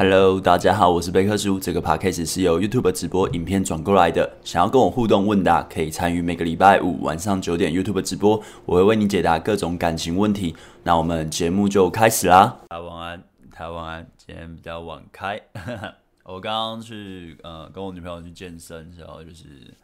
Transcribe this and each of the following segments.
Hello，大家好，我是贝克叔。这个 podcast 是由 YouTube 直播影片转过来的。想要跟我互动问答，可以参与每个礼拜五晚上九点 YouTube 直播，我会为你解答各种感情问题。那我们节目就开始啦。大家晚安，大家晚安。今天比较晚开，我刚刚去呃跟我女朋友去健身，然后就是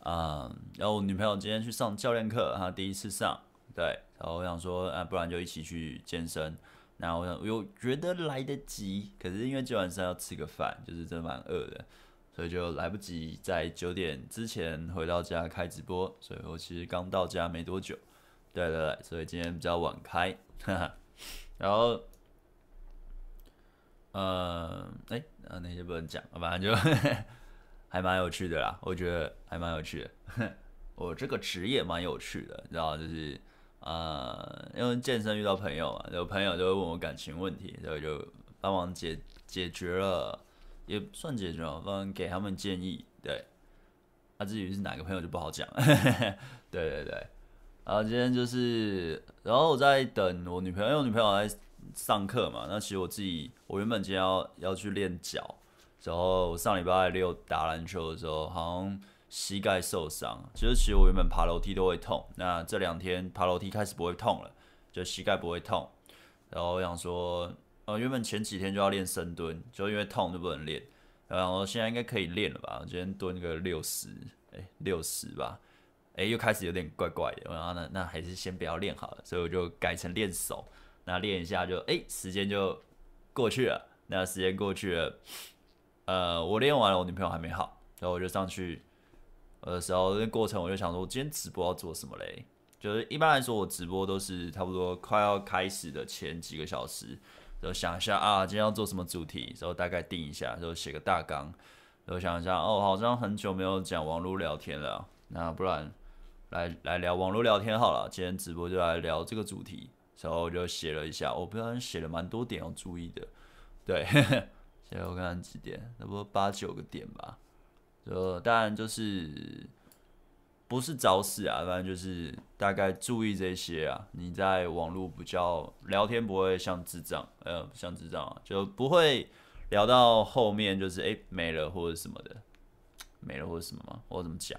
啊、然后我女朋友今天去上教练课，她第一次上，对，然后我想说，啊，不然就一起去健身。然后我想，我觉得来得及，可是因为今晚上要吃个饭，就是真的蛮饿的，所以就来不及在九点之前回到家开直播。所以我其实刚到家没多久，对对对，所以今天比较晚开。哈哈，然后，呃，哎，那些不能讲，反正就 还蛮有趣的啦，我觉得还蛮有趣的。我这个职业蛮有趣的，你知道，就是。呃，因为健身遇到朋友嘛，有朋友就会问我感情问题，所以就帮忙解解决了，也算解决了，帮给他们建议。对，他、啊、至于是哪个朋友就不好讲 了。对对对，然后今天就是，然后我在等我女朋友，因为我女朋友在上课嘛。那其实我自己，我原本今天要要去练脚，然后我上礼拜六打篮球的时候，好像。膝盖受伤，其实其实我原本爬楼梯都会痛，那这两天爬楼梯开始不会痛了，就膝盖不会痛。然后我想说，呃，原本前几天就要练深蹲，就因为痛就不能练。然后现在应该可以练了吧？我今天蹲个六十，哎，六十吧，哎，又开始有点怪怪的。然后呢，那还是先不要练好了，所以我就改成练手。那练一下就，哎，时间就过去了。那时间过去了，呃，我练完了，我女朋友还没好，然后我就上去。的时候，那过程我就想说，我今天直播要做什么嘞？就是一般来说，我直播都是差不多快要开始的前几个小时，就想一下啊，今天要做什么主题，然后大概定一下，然后写个大纲，然后想一下哦，好像很久没有讲网络聊天了，那不然来来聊网络聊天好了。今天直播就来聊这个主题，然后我就写了一下，我不知道写了蛮多点要注意的，对，现在我看看几点，差不多八九个点吧。呃，当然就是不是找死啊，反正就是大概注意这些啊。你在网络比较聊天不会像智障，呃，像智障啊，就不会聊到后面就是哎、没了或者什么的，没了或者什么吗？我怎么讲？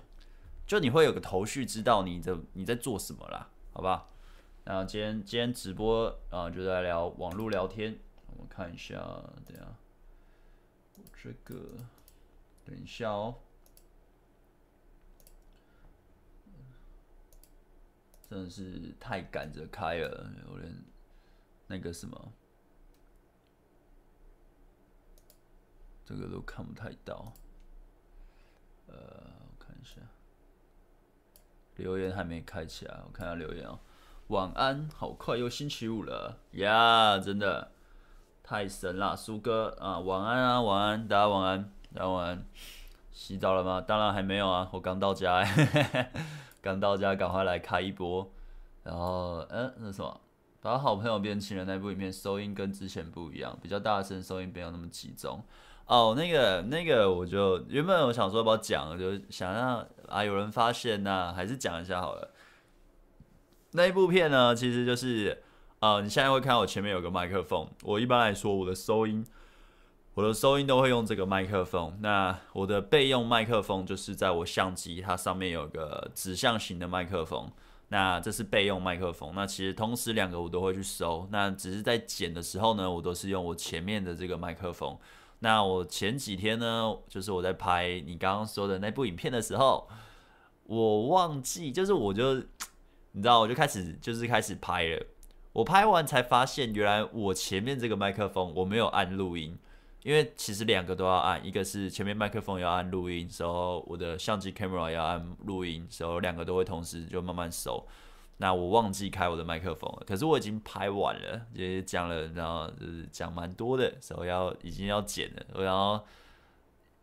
就你会有个头绪，知道你的你在做什么啦，好吧？那今天今天直播啊、就在聊网络聊天，我们看一下，等下这个。等一下哦，真的是太赶着开了，有点那个什么，这个都看不太到。呃，我看一下，留言还没开起来，我看下留言哦。晚安，好快又星期五了呀真的太神了，苏哥啊，晚安啊，晚安，大家晚安。然后洗澡了吗？当然还没有啊，我刚到家，刚到家，赶快来开一波。然后，嗯，那什么，把好朋友变情人那部影片收音跟之前不一样，比较大声，收音没有那么集中。哦，那个那个，我就原本我想说要不要讲，就想让啊有人发现呐、还是讲一下好了。那一部片呢，其实就是，呃，你现在会看到我前面有个麦克风，我一般来说我的收音。我的收音都会用这个麦克风。那我的备用麦克风就是在我相机，它上面有个指向型的麦克风。那这是备用麦克风。那其实同时两个我都会去收。那只是在剪的时候呢，我都是用我前面的这个麦克风。那我前几天呢，就是我在拍你刚刚说的那部影片的时候，我忘记，就是我就你知道，我就开始就是开始拍了。我拍完才发现，原来我前面这个麦克风我没有按录音。因为其实两个都要按，一个是前面麦克风要按录音，时候我的相机 camera 要按录音，时候两个都会同时就慢慢收。那我忘记开我的麦克风了，可是我已经拍完了，也讲了，然后就是讲蛮多的，时候要已经要剪了。然后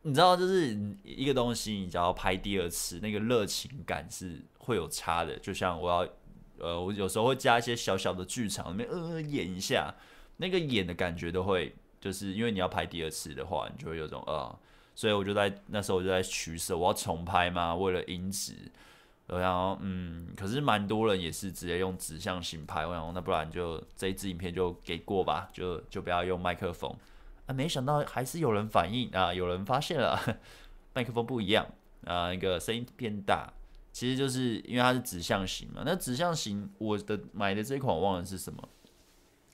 你知道，就是一个东西，你只要拍第二次，那个热情感是会有差的。就像我要，呃，我有时候会加一些小小的剧场里面，呃，演一下，那个演的感觉都会。就是因为你要拍第二次的话，你就会有种啊、呃，所以我就在那时候我就在取舍，我要重拍吗？为了音质，然后嗯，可是蛮多人也是直接用指向型拍，然后那不然就这一支影片就给过吧，就就不要用麦克风。啊，没想到还是有人反应啊，有人发现了麦克风不一样啊，那个声音变大，其实就是因为它是指向型嘛。那指向型，我的买的这一款我忘了是什么，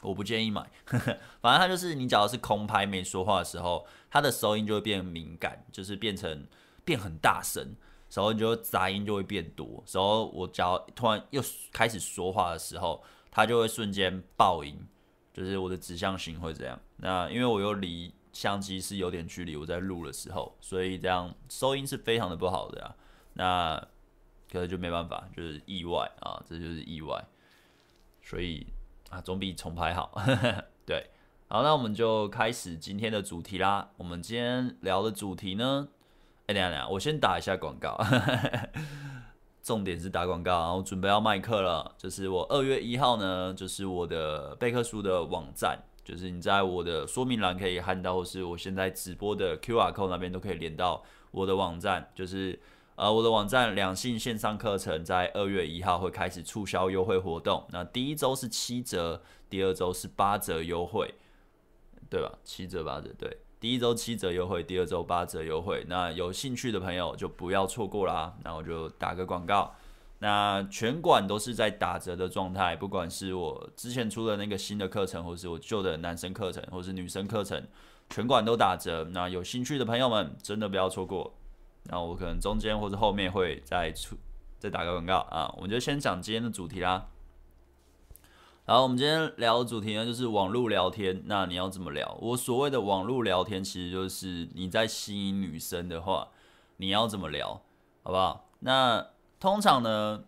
我不建议买。反正它就是你假如是空拍没说话的时候，它的收音就会变敏感，就是变成变很大声，然后你就杂音就会变多。然后我只要突然又开始说话的时候，它就会瞬间爆音。就是我的指向型会这样，那因为我又离相机是有点距离，我在录的时候，所以这样收音是非常的不好的啊。那可能就没办法，就是意外啊，这就是意外。所以啊，总比重拍好。对，好，那我们就开始今天的主题啦。我们今天聊的主题呢，哎，等下等下，我先打一下广告。重点是打广告，然后准备要卖课了。就是我二月一号呢，就是我的备课书的网站，就是你在我的说明栏可以看到，或是我现在直播的 QR code 那边都可以连到我的网站。就是呃，我的网站两性线上课程在二月一号会开始促销优惠活动。那第一周是七折，第二周是八折优惠，对吧？七折八折，对。第一周七折优惠，第二周八折优惠。那有兴趣的朋友就不要错过啦。那我就打个广告。那全馆都是在打折的状态，不管是我之前出的那个新的课程，或是我旧的男生课程，或是女生课程，全馆都打折。那有兴趣的朋友们真的不要错过。那我可能中间或者后面会再出再打个广告啊。我们就先讲今天的主题啦。然后我们今天聊的主题呢，就是网络聊天。那你要怎么聊？我所谓的网络聊天，其实就是你在吸引女生的话，你要怎么聊，好不好？那通常呢，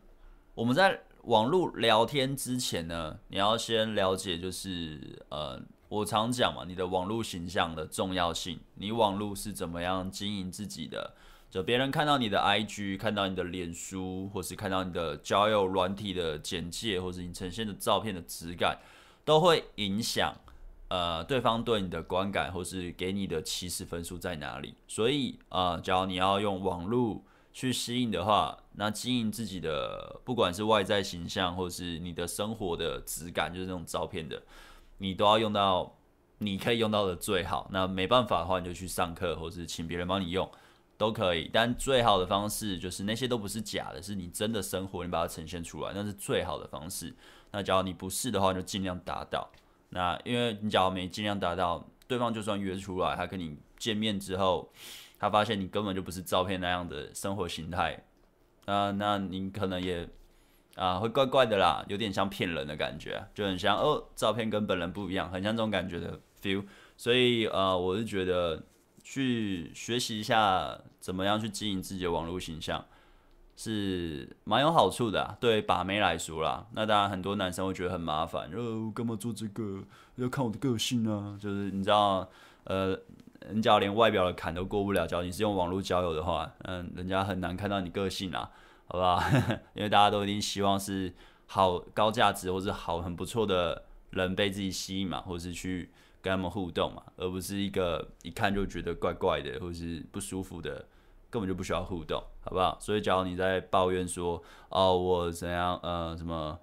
我们在网络聊天之前呢，你要先了解，就是呃，我常讲嘛，你的网络形象的重要性，你网络是怎么样经营自己的。就别人看到你的 IG，看到你的脸书，或是看到你的交友软体的简介，或是你呈现的照片的质感，都会影响呃对方对你的观感，或是给你的起始分数在哪里。所以啊、呃，假如你要用网络去吸引的话，那经营自己的不管是外在形象，或是你的生活的质感，就是那种照片的，你都要用到你可以用到的最好。那没办法的话，你就去上课，或是请别人帮你用。都可以，但最好的方式就是那些都不是假的，是你真的生活，你把它呈现出来，那是最好的方式。那假如你不是的话，就尽量达到。那因为你假如没尽量达到，对方就算约出来，他跟你见面之后，他发现你根本就不是照片那样的生活形态，啊，那你可能也啊会怪怪的啦，有点像骗人的感觉，就很像哦，照片跟本人不一样，很像这种感觉的 feel。所以呃，我是觉得。去学习一下怎么样去经营自己的网络形象，是蛮有好处的。对把妹来说啦，那当然很多男生会觉得很麻烦，哦，干嘛做这个？要看我的个性啊。就是你知道，呃，人家连外表的坎都过不了，假如你是用网络交友的话，嗯，人家很难看到你个性啊，好不好？因为大家都一定希望是好高价值或是好很不错的人被自己吸引嘛，或是去。跟他们互动嘛，而不是一个一看就觉得怪怪的或是不舒服的，根本就不需要互动，好不好？所以，假如你在抱怨说，哦，我怎样，呃，什么，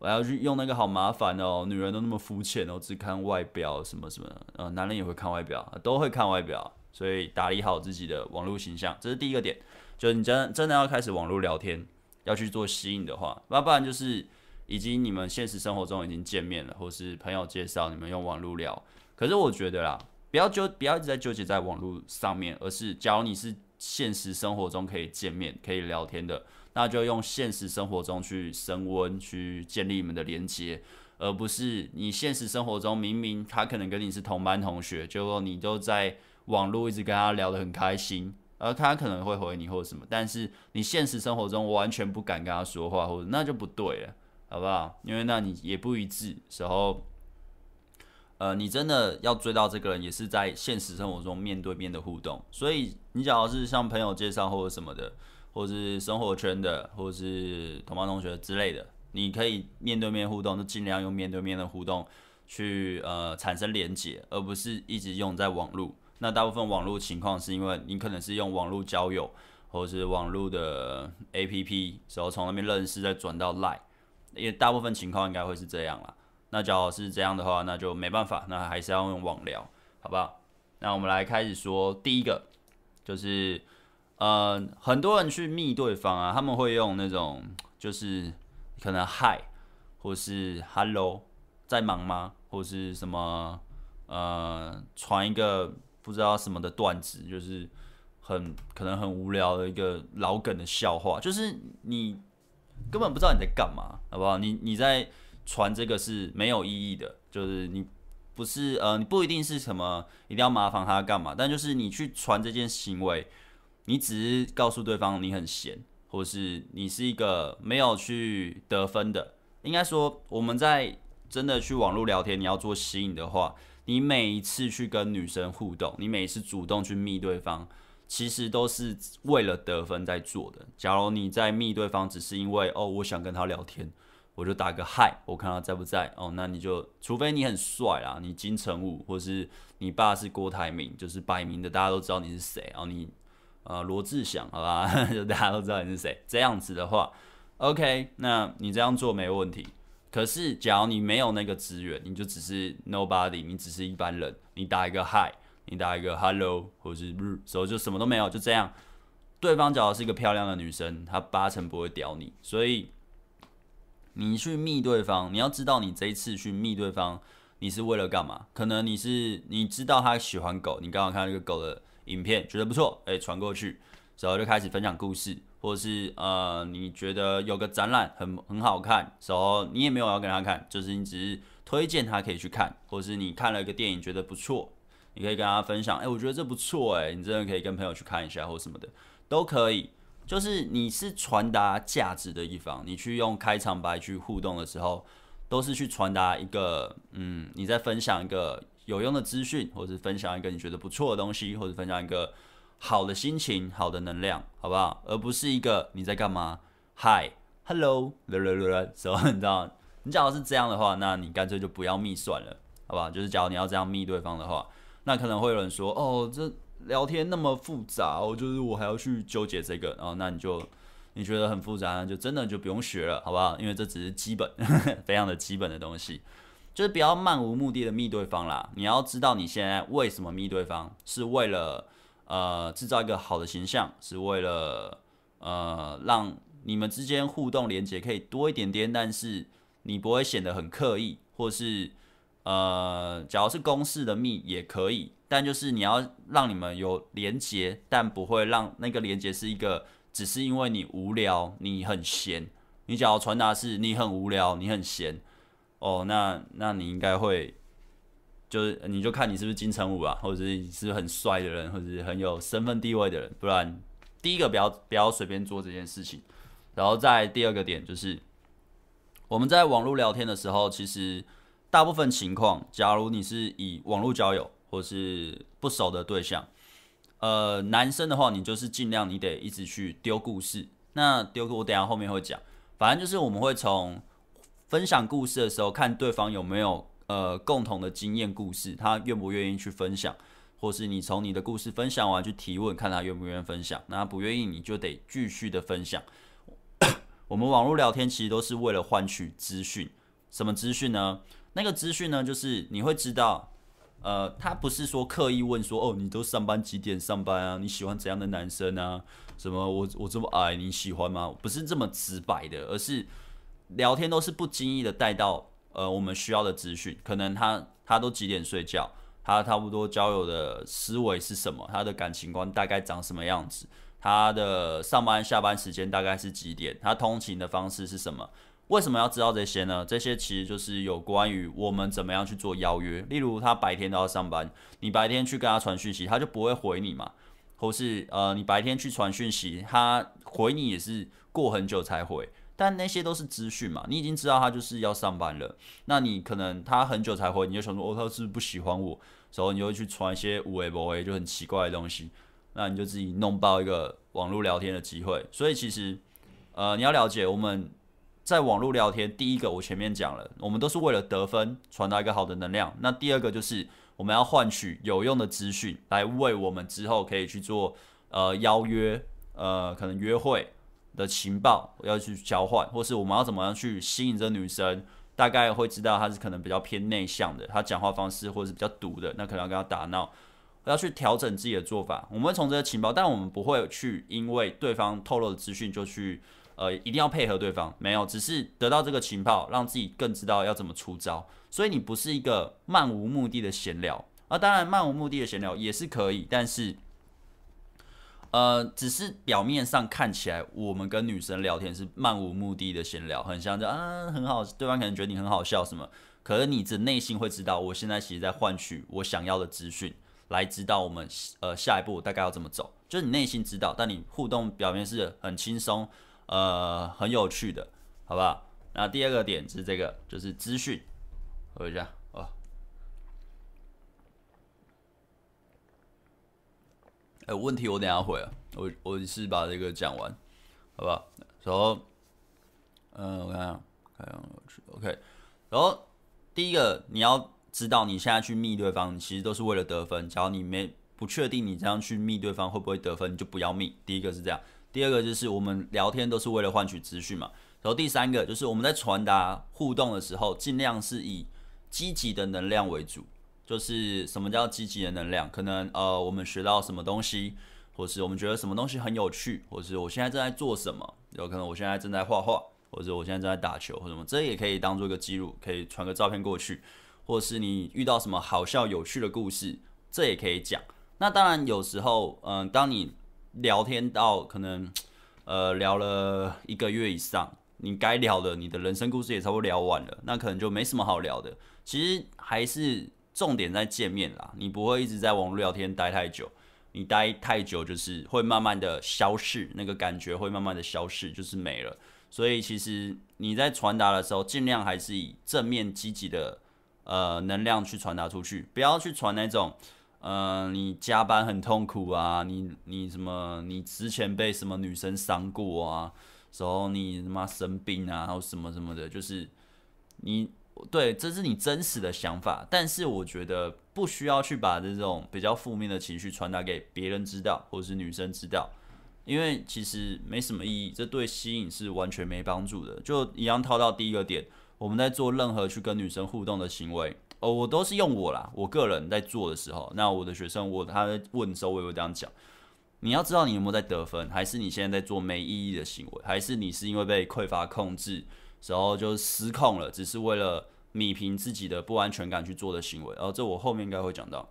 我要去用那个好麻烦哦，女人都那么肤浅哦，只看外表什么什么，呃，男人也会看外表，都会看外表，所以打理好自己的网络形象，这是第一个点。就是你真真的要开始网络聊天，要去做吸引的话，那不然就是已经你们现实生活中已经见面了，或是朋友介绍你们用网络聊。可是我觉得啦，不要纠，不要一直在纠结在网络上面，而是假如你是现实生活中可以见面、可以聊天的，那就用现实生活中去升温，去建立你们的连接，而不是你现实生活中明明他可能跟你是同班同学，结果你都在网络一直跟他聊得很开心，而他可能会回你或者什么，但是你现实生活中完全不敢跟他说话，或者那就不对了，好不好？因为那你也不一致时候。呃，你真的要追到这个人，也是在现实生活中面对面的互动。所以，你假如是像朋友介绍或者什么的，或是生活圈的，或是同班同学之类的，你可以面对面互动，就尽量用面对面的互动去呃产生连结，而不是一直用在网络。那大部分网络情况是因为你可能是用网络交友，或是网络的 APP，然后从那边认识再转到 Line，因为大部分情况应该会是这样啦。那假如是这样的话，那就没办法，那还是要用网聊，好不好？那我们来开始说第一个，就是呃，很多人去密对方啊，他们会用那种就是可能 Hi 或是 Hello，在忙吗？或是什么呃，传一个不知道什么的段子，就是很可能很无聊的一个老梗的笑话，就是你根本不知道你在干嘛，好不好？你你在传这个是没有意义的，就是你。不是呃，你不一定是什么一定要麻烦他干嘛，但就是你去传这件行为，你只是告诉对方你很闲，或是你是一个没有去得分的。应该说，我们在真的去网络聊天，你要做吸引的话，你每一次去跟女生互动，你每一次主动去密对方，其实都是为了得分在做的。假如你在密对方，只是因为哦，我想跟他聊天。我就打个嗨，我看他在不在哦。那你就，除非你很帅啦，你金城武，或是你爸是郭台铭，就是摆明的大家都知道你是谁。然后你呃罗志祥，好吧，就大家都知道你是谁。这样子的话，OK，那你这样做没问题。可是，假如你没有那个资源，你就只是 nobody，你只是一般人，你打一个嗨，你打一个 hello，或是日，时候就什么都没有，就这样。对方假如是一个漂亮的女生，她八成不会屌你，所以。你去密对方，你要知道你这一次去密对方，你是为了干嘛？可能你是你知道他喜欢狗，你刚好看到一个狗的影片，觉得不错，哎，传过去，然后就开始分享故事，或者是呃，你觉得有个展览很很好看，然后你也没有要跟他看，就是你只是推荐他可以去看，或是你看了一个电影觉得不错，你可以跟他分享，哎，我觉得这不错，哎，你真的可以跟朋友去看一下或什么的，都可以。就是你是传达价值的一方，你去用开场白去互动的时候，都是去传达一个，嗯，你在分享一个有用的资讯，或者是分享一个你觉得不错的东西，或者分享一个好的心情、好的能量，好不好？而不是一个你在干嘛？Hi，Hello，啦啦啦啦，所以你知道，你假如是这样的话，那你干脆就不要密算了，好不好？就是假如你要这样密对方的话，那可能会有人说，哦，这。聊天那么复杂，我就是我还要去纠结这个，然后那你就你觉得很复杂，就真的就不用学了，好不好？因为这只是基本，非常的基本的东西，就是不要漫无目的的密对方啦。你要知道你现在为什么密对方，是为了呃制造一个好的形象，是为了呃让你们之间互动连接可以多一点点，但是你不会显得很刻意，或是呃，假如是公式的密也可以。但就是你要让你们有连接，但不会让那个连接是一个，只是因为你无聊，你很闲。你只要传达是你很无聊，你很闲，哦，那那你应该会，就是你就看你是不是金城武啊，或者是你是不是很帅的人，或者是很有身份地位的人，不然第一个不要不要随便做这件事情。然后再第二个点就是，我们在网络聊天的时候，其实大部分情况，假如你是以网络交友。或是不熟的对象，呃，男生的话，你就是尽量你得一直去丢故事。那丢我等下后面会讲，反正就是我们会从分享故事的时候看对方有没有呃共同的经验故事，他愿不愿意去分享，或是你从你的故事分享完去提问，看他愿不愿意分享。那他不愿意，你就得继续的分享。我们网络聊天其实都是为了换取资讯，什么资讯呢？那个资讯呢，就是你会知道。呃，他不是说刻意问说，哦，你都上班几点上班啊？你喜欢怎样的男生啊？什么我我这么矮，你喜欢吗？不是这么直白的，而是聊天都是不经意的带到呃我们需要的资讯。可能他他都几点睡觉？他差不多交友的思维是什么？他的感情观大概长什么样子？他的上班下班时间大概是几点？他通勤的方式是什么？为什么要知道这些呢？这些其实就是有关于我们怎么样去做邀约。例如，他白天都要上班，你白天去跟他传讯息，他就不会回你嘛。或是呃，你白天去传讯息，他回你也是过很久才回。但那些都是资讯嘛，你已经知道他就是要上班了。那你可能他很久才回，你就想说，哦，他是不是不喜欢我？然后你就会去传一些无为不为就很奇怪的东西，那你就自己弄爆一个网络聊天的机会。所以其实呃，你要了解我们。在网络聊天，第一个我前面讲了，我们都是为了得分，传达一个好的能量。那第二个就是我们要换取有用的资讯，来为我们之后可以去做呃邀约，呃可能约会的情报要去交换，或是我们要怎么样去吸引这女生，大概会知道她是可能比较偏内向的，她讲话方式或者是比较毒的，那可能要跟她打闹。要去调整自己的做法。我们会从这个情报，但我们不会去因为对方透露的资讯就去呃一定要配合对方，没有，只是得到这个情报，让自己更知道要怎么出招。所以你不是一个漫无目的的闲聊啊，当然漫无目的的闲聊也是可以，但是。呃，只是表面上看起来，我们跟女生聊天是漫无目的的闲聊，很像这样啊，很好，对方可能觉得你很好笑什么，可是你的内心会知道，我现在其实在换取我想要的资讯，来知道我们呃下一步大概要怎么走，就是你内心知道，但你互动表面是很轻松，呃，很有趣的，好不好？那第二个点是这个，就是资讯，喝一下哦。哎，问题我等下回啊，我我是把这个讲完，好不好？然后，嗯，我看看，看看，OK。然后第一个，你要知道你现在去密对方，其实都是为了得分。假如你没不确定你这样去密对方会不会得分，你就不要密。第一个是这样，第二个就是我们聊天都是为了换取资讯嘛。然后第三个就是我们在传达互动的时候，尽量是以积极的能量为主。就是什么叫积极的能量？可能呃，我们学到什么东西，或是我们觉得什么东西很有趣，或是我现在正在做什么，有可能我现在正在画画，或者我现在正在打球，或什么，这也可以当做一个记录，可以传个照片过去，或是你遇到什么好笑有趣的故事，这也可以讲。那当然有时候，嗯、当你聊天到可能呃聊了一个月以上，你该聊的，你的人生故事也差不多聊完了，那可能就没什么好聊的。其实还是。重点在见面啦，你不会一直在网络聊天待太久，你待太久就是会慢慢的消逝，那个感觉会慢慢的消逝，就是没了。所以其实你在传达的时候，尽量还是以正面积极的呃能量去传达出去，不要去传那种呃你加班很痛苦啊，你你什么你之前被什么女生伤过啊，然后你他妈生病啊，然后什么什么的，就是你。对，这是你真实的想法，但是我觉得不需要去把这种比较负面的情绪传达给别人知道，或者是女生知道，因为其实没什么意义，这对吸引是完全没帮助的。就一样套到第一个点，我们在做任何去跟女生互动的行为，哦，我都是用我啦，我个人在做的时候，那我的学生我他在问的时候，我也会这样讲，你要知道你有没有在得分，还是你现在在做没意义的行为，还是你是因为被匮乏控制？然后就失控了，只是为了弥平自己的不安全感去做的行为。然后这我后面应该会讲到。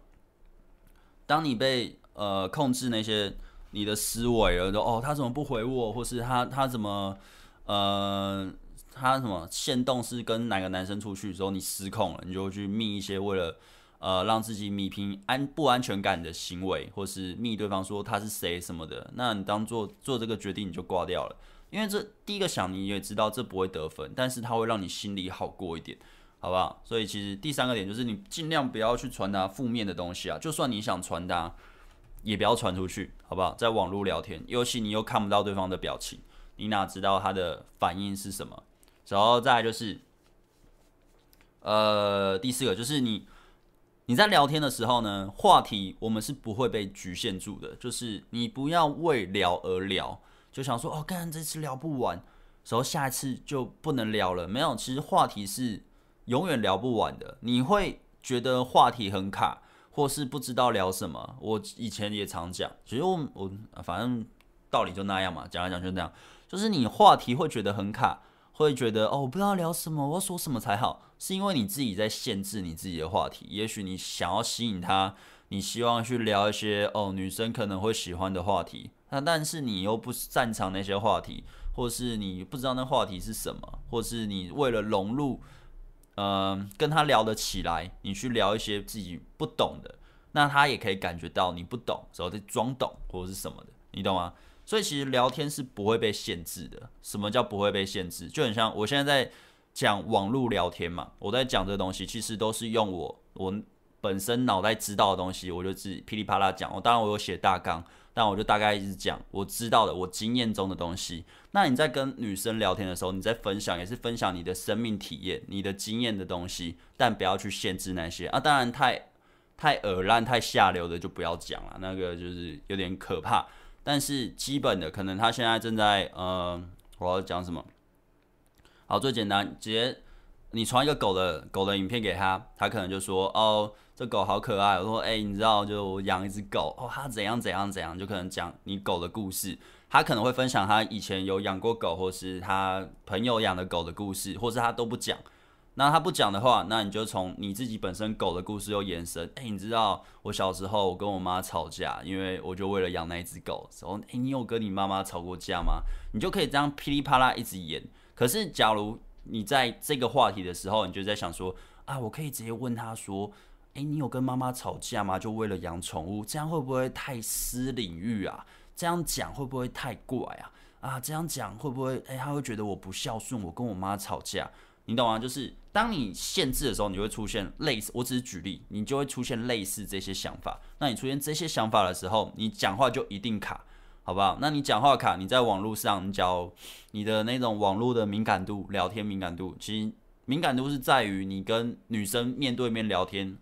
当你被呃控制那些你的思维了，说哦他怎么不回我，或是他他怎么呃他什么限动是跟哪个男生出去之后你失控了，你就去密一些为了呃让自己密平安不安全感的行为，或是密对方说他是谁什么的，那你当做做这个决定你就挂掉了。因为这第一个想你也知道这不会得分，但是它会让你心里好过一点，好不好？所以其实第三个点就是你尽量不要去传达负面的东西啊，就算你想传达，也不要传出去，好不好？在网络聊天，尤其你又看不到对方的表情，你哪知道他的反应是什么？然后再就是，呃，第四个就是你你在聊天的时候呢，话题我们是不会被局限住的，就是你不要为聊而聊。就想说哦，干这次聊不完，然后下一次就不能聊了。没有，其实话题是永远聊不完的。你会觉得话题很卡，或是不知道聊什么。我以前也常讲，其实我我反正道理就那样嘛，讲来讲去那样。就是你话题会觉得很卡，会觉得哦，我不知道聊什么，我要说什么才好，是因为你自己在限制你自己的话题。也许你想要吸引他，你希望去聊一些哦女生可能会喜欢的话题。那但是你又不擅长那些话题，或是你不知道那话题是什么，或是你为了融入，嗯、跟他聊得起来，你去聊一些自己不懂的，那他也可以感觉到你不懂，然后在装懂或者是什么的，你懂吗？所以其实聊天是不会被限制的。什么叫不会被限制？就很像我现在在讲网络聊天嘛，我在讲这东西，其实都是用我我本身脑袋知道的东西，我就自己噼里啪啦讲。我当然我有写大纲。但我就大概一直讲我知道的，我经验中的东西。那你在跟女生聊天的时候，你在分享也是分享你的生命体验、你的经验的东西，但不要去限制那些啊。当然太太耳烂、太下流的就不要讲了，那个就是有点可怕。但是基本的，可能他现在正在呃，我要讲什么？好，最简单，直接你传一个狗的狗的影片给他，他可能就说哦，这狗好可爱。我说哎、你知道就我养一只狗哦，它怎样怎样怎样，就可能讲你狗的故事。他可能会分享他以前有养过狗，或是他朋友养的狗的故事，或是他都不讲。那他不讲的话，那你就从你自己本身狗的故事又延伸。哎、你知道我小时候我跟我妈吵架，因为我就为了养那一只狗。然后，哎，你有跟你妈妈吵过架吗？你就可以这样噼里啪啦一直演。可是，假如你在这个话题的时候，你就在想说，啊，我可以直接问他说，哎，你有跟妈妈吵架吗？就为了养宠物，这样会不会太私领域啊？这样讲会不会太怪啊？啊，这样讲会不会，哎，他会觉得我不孝顺，我跟我妈吵架。你懂吗？就是当你限制的时候，你会出现类似，我只是举例，你就会出现类似这些想法。那你出现这些想法的时候，你讲话就一定卡，好不好？那你讲话卡，你在网络上，你讲你的那种网络的敏感度，聊天敏感度，其实敏感度是在于你跟女生面对面聊天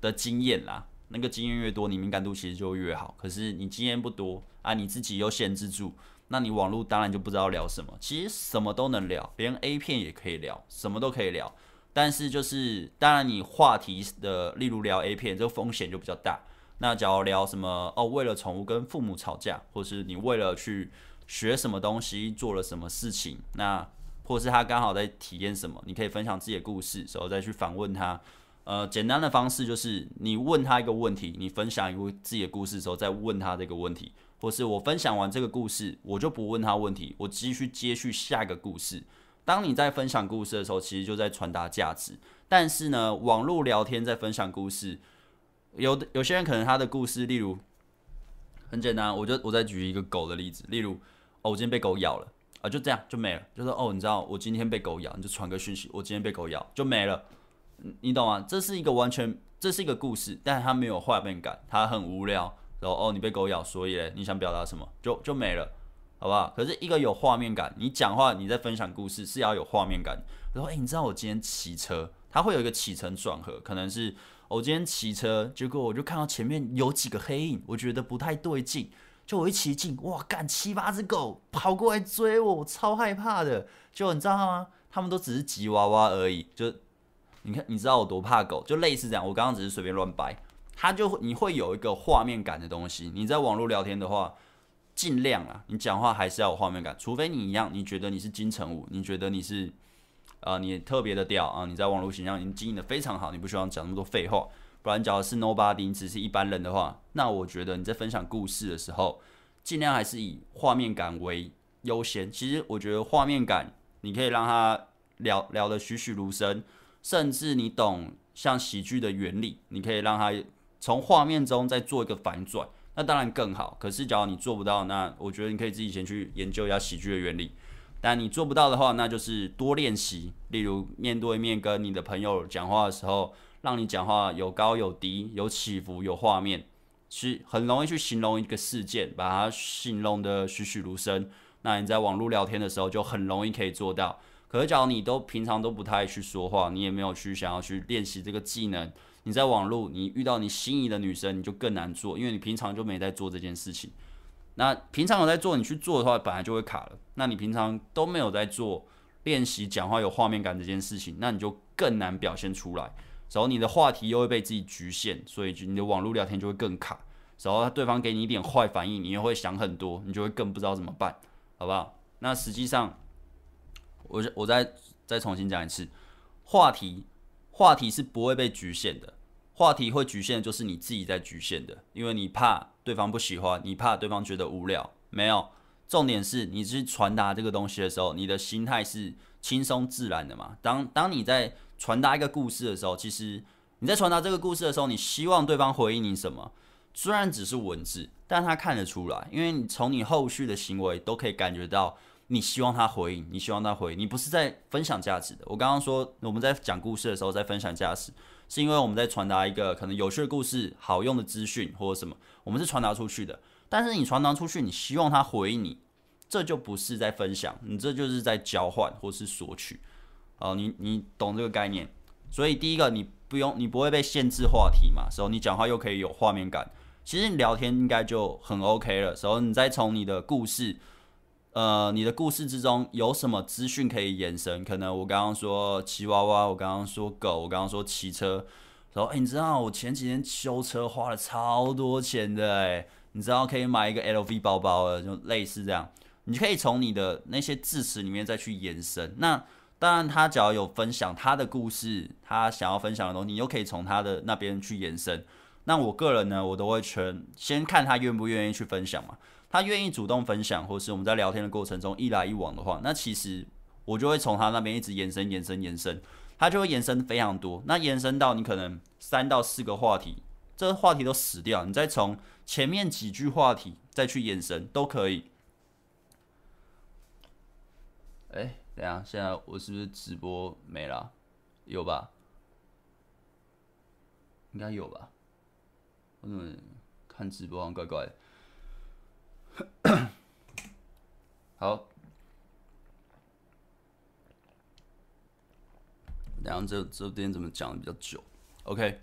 的经验啦。那个经验越多，你敏感度其实就越好。可是你经验不多啊，你自己又限制住。那你网络当然就不知道聊什么，其实什么都能聊，连 A 片也可以聊，什么都可以聊。但是就是当然你话题的，例如聊 A 片，这个风险就比较大。那假如聊什么哦，为了宠物跟父母吵架，或是你为了去学什么东西做了什么事情，那或是他刚好在体验什么，你可以分享自己的故事，然后再去反问他。呃，简单的方式就是你问他一个问题，你分享一个自己的故事的时候，再问他这个问题。或是我分享完这个故事，我就不问他问题，我继续接续下一个故事。当你在分享故事的时候，其实就在传达价值。但是呢，网络聊天在分享故事，有的有些人可能他的故事，例如很简单，我就我再举一个狗的例子，例如哦，我今天被狗咬了啊，就这样就没了。就说哦，你知道我今天被狗咬，你就传个讯息，我今天被狗咬就没了，你懂吗？这是一个完全，这是一个故事，但是它没有画面感，它很无聊。然后哦，你被狗咬，所以你想表达什么，就就没了，好不好？可是一个有画面感，你讲话你在分享故事是要有画面感。然后哎，你知道我今天骑车，它会有一个起承转合，可能是我今天骑车，结果我就看到前面有几个黑影，我觉得不太对劲，就我一骑近，哇，干七八只狗跑过来追我，我超害怕的。就你知道吗？他们都只是吉娃娃而已，就你看，你知道我多怕狗，就类似这样。我刚刚只是随便乱掰。他就你会有一个画面感的东西。你在网络聊天的话，尽量啊，你讲话还是要有画面感。除非你一样，你觉得你是金城武，你觉得你是，呃，你特别的屌啊，你在网络形象已经经营得非常好，你不需要讲那么多废话。不然，假如是 nobody，你只是一般人的话，那我觉得你在分享故事的时候，尽量还是以画面感为优先。其实我觉得画面感，你可以让他聊聊得栩栩如生，甚至你懂像喜剧的原理，你可以让他。从画面中再做一个反转，那当然更好。可是，假如你做不到，那我觉得你可以自己先去研究一下喜剧的原理。但你做不到的话，那就是多练习。例如，面对面跟你的朋友讲话的时候，让你讲话有高有低，有起伏，有画面，是很容易去形容一个事件，把它形容得栩栩如生。那你在网络聊天的时候，就很容易可以做到。可是，假如你都平常都不太去说话，你也没有去想要去练习这个技能。你在网络，你遇到你心仪的女生，你就更难做，因为你平常就没在做这件事情。那平常有在做，你去做的话，本来就会卡了。那你平常都没有在做练习讲话有画面感这件事情，那你就更难表现出来。然后你的话题又会被自己局限，所以你的网络聊天就会更卡。然后对方给你一点坏反应，你又会想很多，你就会更不知道怎么办，好不好？那实际上，我我再再重新讲一次，话题话题是不会被局限的。话题会局限的就是你自己在局限的，因为你怕对方不喜欢，你怕对方觉得无聊。没有，重点是你去传达这个东西的时候，你的心态是轻松自然的嘛。当当你在传达一个故事的时候，其实你在传达这个故事的时候，你希望对方回应你什么？虽然只是文字，但他看得出来，因为你从你后续的行为都可以感觉到。你希望他回应，你希望他回应，你不是在分享价值的。我刚刚说我们在讲故事的时候在分享价值，是因为我们在传达一个可能有趣的故事、好用的资讯或者什么，我们是传达出去的。但是你传达出去，你希望他回应你，这就不是在分享，你这就是在交换或是索取。哦，你你懂这个概念？所以第一个，你不用，你不会被限制话题嘛，时候你讲话又可以有画面感，其实你聊天应该就很 OK 了。时候你再从你的故事。呃，你的故事之中有什么资讯可以延伸？可能我刚刚说骑娃娃，我刚刚说狗，我刚刚说骑车，说哎、你知道我前几天修车花了超多钱的哎，你知道可以买一个 LV 包包的，就类似这样，你可以从你的那些字词里面再去延伸。那当然，他只要有分享他的故事，他想要分享的东西，你又可以从他的那边去延伸。那我个人呢，我都会全先看他愿不愿意去分享嘛。他愿意主动分享，或是我们在聊天的过程中一来一往的话，那其实我就会从他那边一直延伸、延伸、延伸，他就会延伸非常多。那延伸到你可能三到四个话题，这个话题都死掉，你再从前面几句话题再去延伸都可以。哎。等下，现在我是不是直播没了？有吧？应该有吧？我怎么看直播好像怪怪的？好，然后这这边怎么讲的比较久？OK，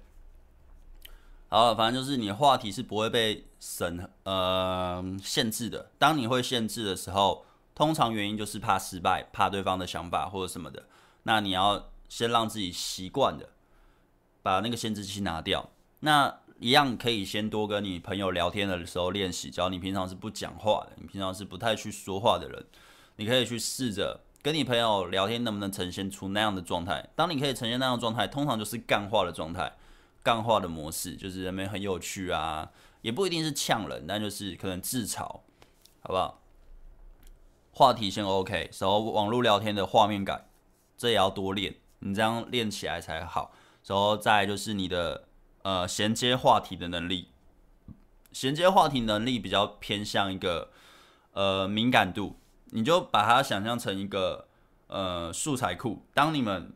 好，反正就是你的话题是不会被审呃限制的。当你会限制的时候。通常原因就是怕失败，怕对方的想法或者什么的。那你要先让自己习惯的，把那个限制器拿掉。那一样可以先多跟你朋友聊天的时候练习。只要你平常是不讲话的，你平常是不太去说话的人，你可以去试着跟你朋友聊天，能不能呈现出那样的状态？当你可以呈现那样状态，通常就是干话的状态，干话的模式，就是人们很有趣啊，也不一定是呛人，但就是可能自嘲，好不好？话题先 OK，然后网络聊天的画面感，这也要多练，你这样练起来才好。然后再就是你的呃衔接话题的能力，衔接话题能力比较偏向一个呃敏感度，你就把它想象成一个呃素材库。当你们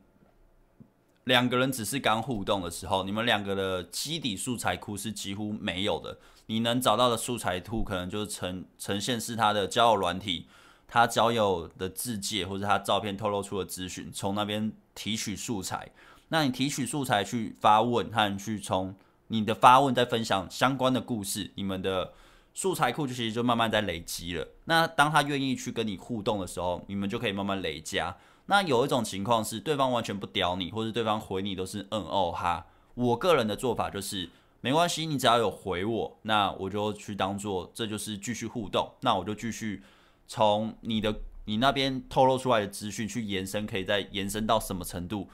两个人只是刚互动的时候，你们两个的基底素材库是几乎没有的，你能找到的素材库可能就是呈呈现是他的交友软体。他交友的自介或者他照片透露出的资讯，从那边提取素材。那你提取素材去发问和去从你的发问再分享相关的故事，你们的素材库就其实就慢慢在累积了。那当他愿意去跟你互动的时候，你们就可以慢慢累加。那有一种情况是对方完全不屌你，或者对方回你都是嗯哦哈。我个人的做法就是没关系，你只要有回我，那我就去当做这就是继续互动，那我就继续。从你的你那边透露出来的资讯去延伸，可以再延伸到什么程度？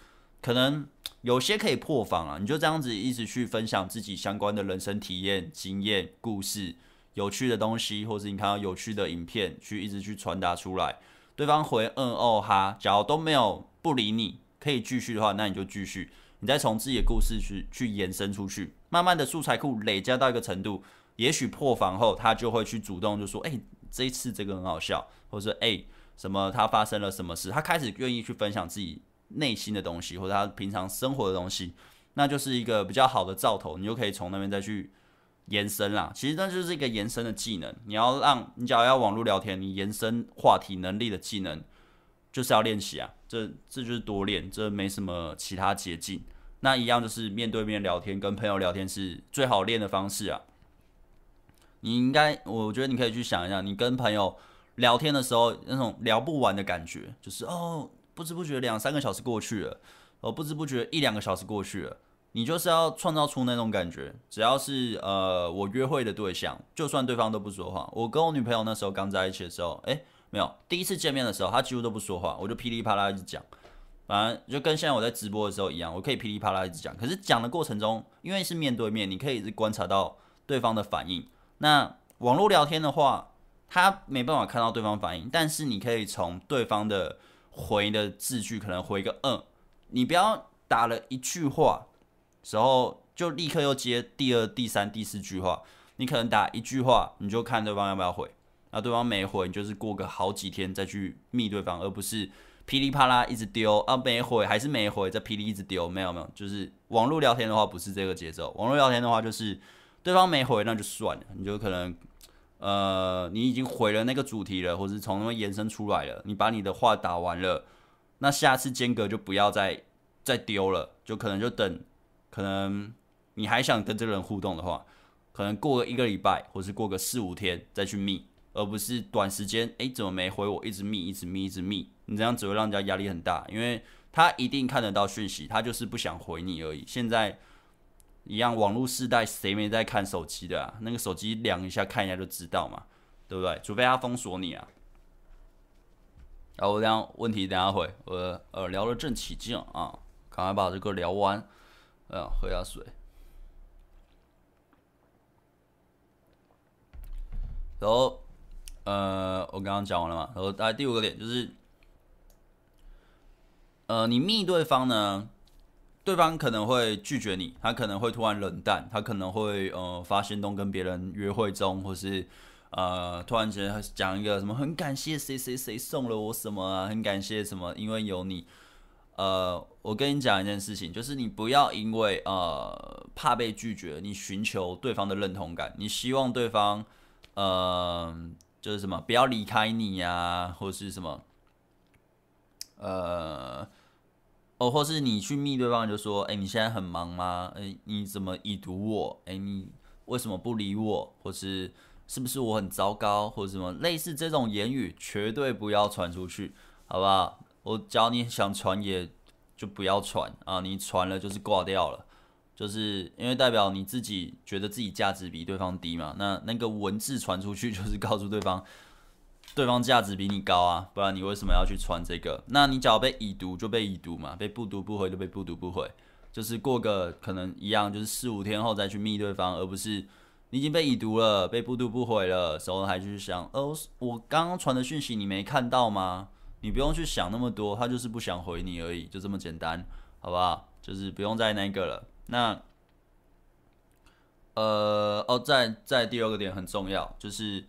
可能有些可以破防啊。你就这样子一直去分享自己相关的人生体验、经验、故事、有趣的东西，或是你看到有趣的影片，去一直去传达出来。对方回嗯哦哈，假如都没有不理你，可以继续的话，那你就继续。你再从自己的故事去去延伸出去，慢慢的素材库累加到一个程度，也许破防后，他就会去主动就说：“哎、”这一次这个很好笑，或者说哎，什么他发生了什么事，他开始愿意去分享自己内心的东西，或者他平常生活的东西，那就是一个比较好的兆头，你就可以从那边再去延伸啦。其实那就是一个延伸的技能，你要让你只要要网络聊天，你延伸话题能力的技能就是要练习啊，这这就是多练，这没什么其他捷径。那一样就是面对面聊天，跟朋友聊天是最好练的方式啊。你应该，我觉得你可以去想一下，你跟朋友聊天的时候，那种聊不完的感觉，就是哦，不知不觉两三个小时过去了，哦，不知不觉一两个小时过去了，你就是要创造出那种感觉。只要是呃我约会的对象，就算对方都不说话，我跟我女朋友那时候刚在一起的时候，诶，没有，第一次见面的时候，她几乎都不说话，我就噼里啪啦一直讲，反正就跟现在我在直播的时候一样，我可以噼里啪啦一直讲。可是讲的过程中，因为是面对面，你可以一直观察到对方的反应。那网络聊天的话，他没办法看到对方反应，但是你可以从对方的回的字句，可能回个嗯，你不要打了一句话，时候就立刻又接第二、第三、第四句话，你可能打一句话，你就看对方要不要回，那对方没回，你就是过个好几天再去密对方，而不是噼里啪啦一直丢啊，没回还是没回，再噼里一直丢，没有没有，就是网络聊天的话不是这个节奏，网络聊天的话就是。对方没回，那就算了，你就可能，呃，你已经回了那个主题了，或是从那边延伸出来了，你把你的话打完了，那下次间隔就不要再再丢了，就可能就等，可能你还想跟这个人互动的话，可能过个一个礼拜，或是过个四五天再去密，而不是短时间哎怎么没回我，一直密，一直密，一直密，你这样只会让人家压力很大，因为他一定看得到讯息，他就是不想回你而已。现在一样，网络时代谁没在看手机的啊？那个手机亮一下看一下就知道嘛，对不对？除非他封锁你啊。然后我这样问题等下回，我呃聊得正起劲啊，赶快把这个聊完，呃喝下水。然后，呃，我刚刚讲完了嘛。然后，大概第五个点就是，呃，你密对方呢，对方可能会拒绝你，他可能会突然冷淡，他可能会呃发心动跟别人约会中，或是呃突然间讲一个什么很感谢谁谁谁送了我什么啊，很感谢什么，因为有你。呃，我跟你讲一件事情，就是你不要因为呃怕被拒绝，你寻求对方的认同感，你希望对方。呃，就是什么不要离开你呀、啊，或是什么，呃，哦，或是你去密对方就说，哎，你现在很忙吗？哎，你怎么已读我？哎，你为什么不理我？或是是不是我很糟糕？或者什么类似这种言语，绝对不要传出去，好不好？我教你想传也就不要传啊，你传了就是挂掉了。就是因为代表你自己觉得自己价值比对方低嘛，那那个文字传出去 就是告诉对方，对方价值比你高啊，不然你为什么要去传这个？那你只要被已读就被已读嘛，被不读不回就被不读不回，就是过个可能一样，就是四五天后再去密对方，而不是你已经被已读了，被不读不回了，时候还去想，哦，我刚刚传的讯息你没看到吗？你不用去想那么多，他就是不想回你而已，就这么简单，好不好？就是不用再那个了。那，呃，哦，在在第二个点很重要，就是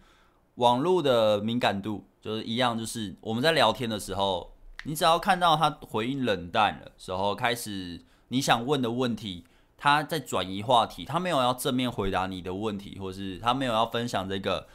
网络的敏感度，就是一样，就是我们在聊天的时候，你只要看到他回应冷淡的时候，开始你想问的问题，他在转移话题，他没有要正面回答你的问题，或是他没有要分享这个，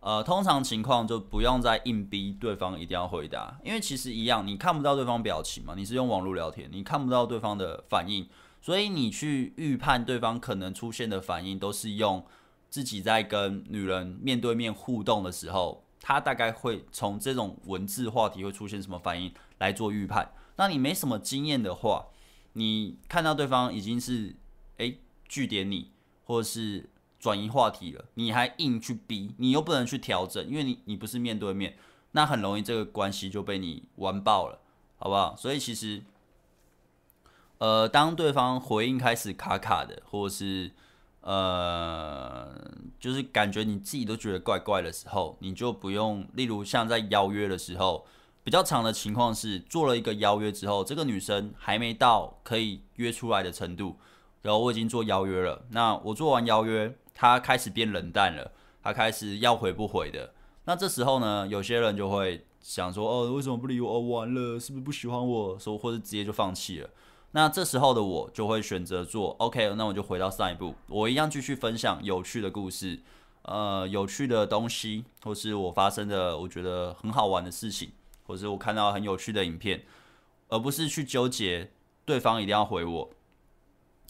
呃，通常情况就不用再硬逼对方一定要回答，因为其实一样，你看不到对方表情嘛，你是用网络聊天，你看不到对方的反应。所以你去预判对方可能出现的反应，都是用自己在跟女人面对面互动的时候，他大概会从这种文字话题会出现什么反应来做预判。那你没什么经验的话，你看到对方已经是诶句点你，或者是转移话题了，你还硬去逼，你又不能去调整，因为你你不是面对面，那很容易这个关系就被你玩爆了，好不好？所以其实。呃，当对方回应开始卡卡的，或者是呃，就是感觉你自己都觉得怪怪的时候，你就不用。例如像在邀约的时候，比较长的情况是做了一个邀约之后，这个女生还没到可以约出来的程度，然后我已经做邀约了。那我做完邀约，她开始变冷淡了，她开始要回不回的。那这时候呢，有些人就会想说，哦，为什么不理我？哦，完了，是不是不喜欢我？说或者直接就放弃了。那这时候的我就会选择做 OK，那我就回到上一步，我一样继续分享有趣的故事，呃，有趣的东西，或是我发生的我觉得很好玩的事情，或是我看到很有趣的影片，而不是去纠结对方一定要回我，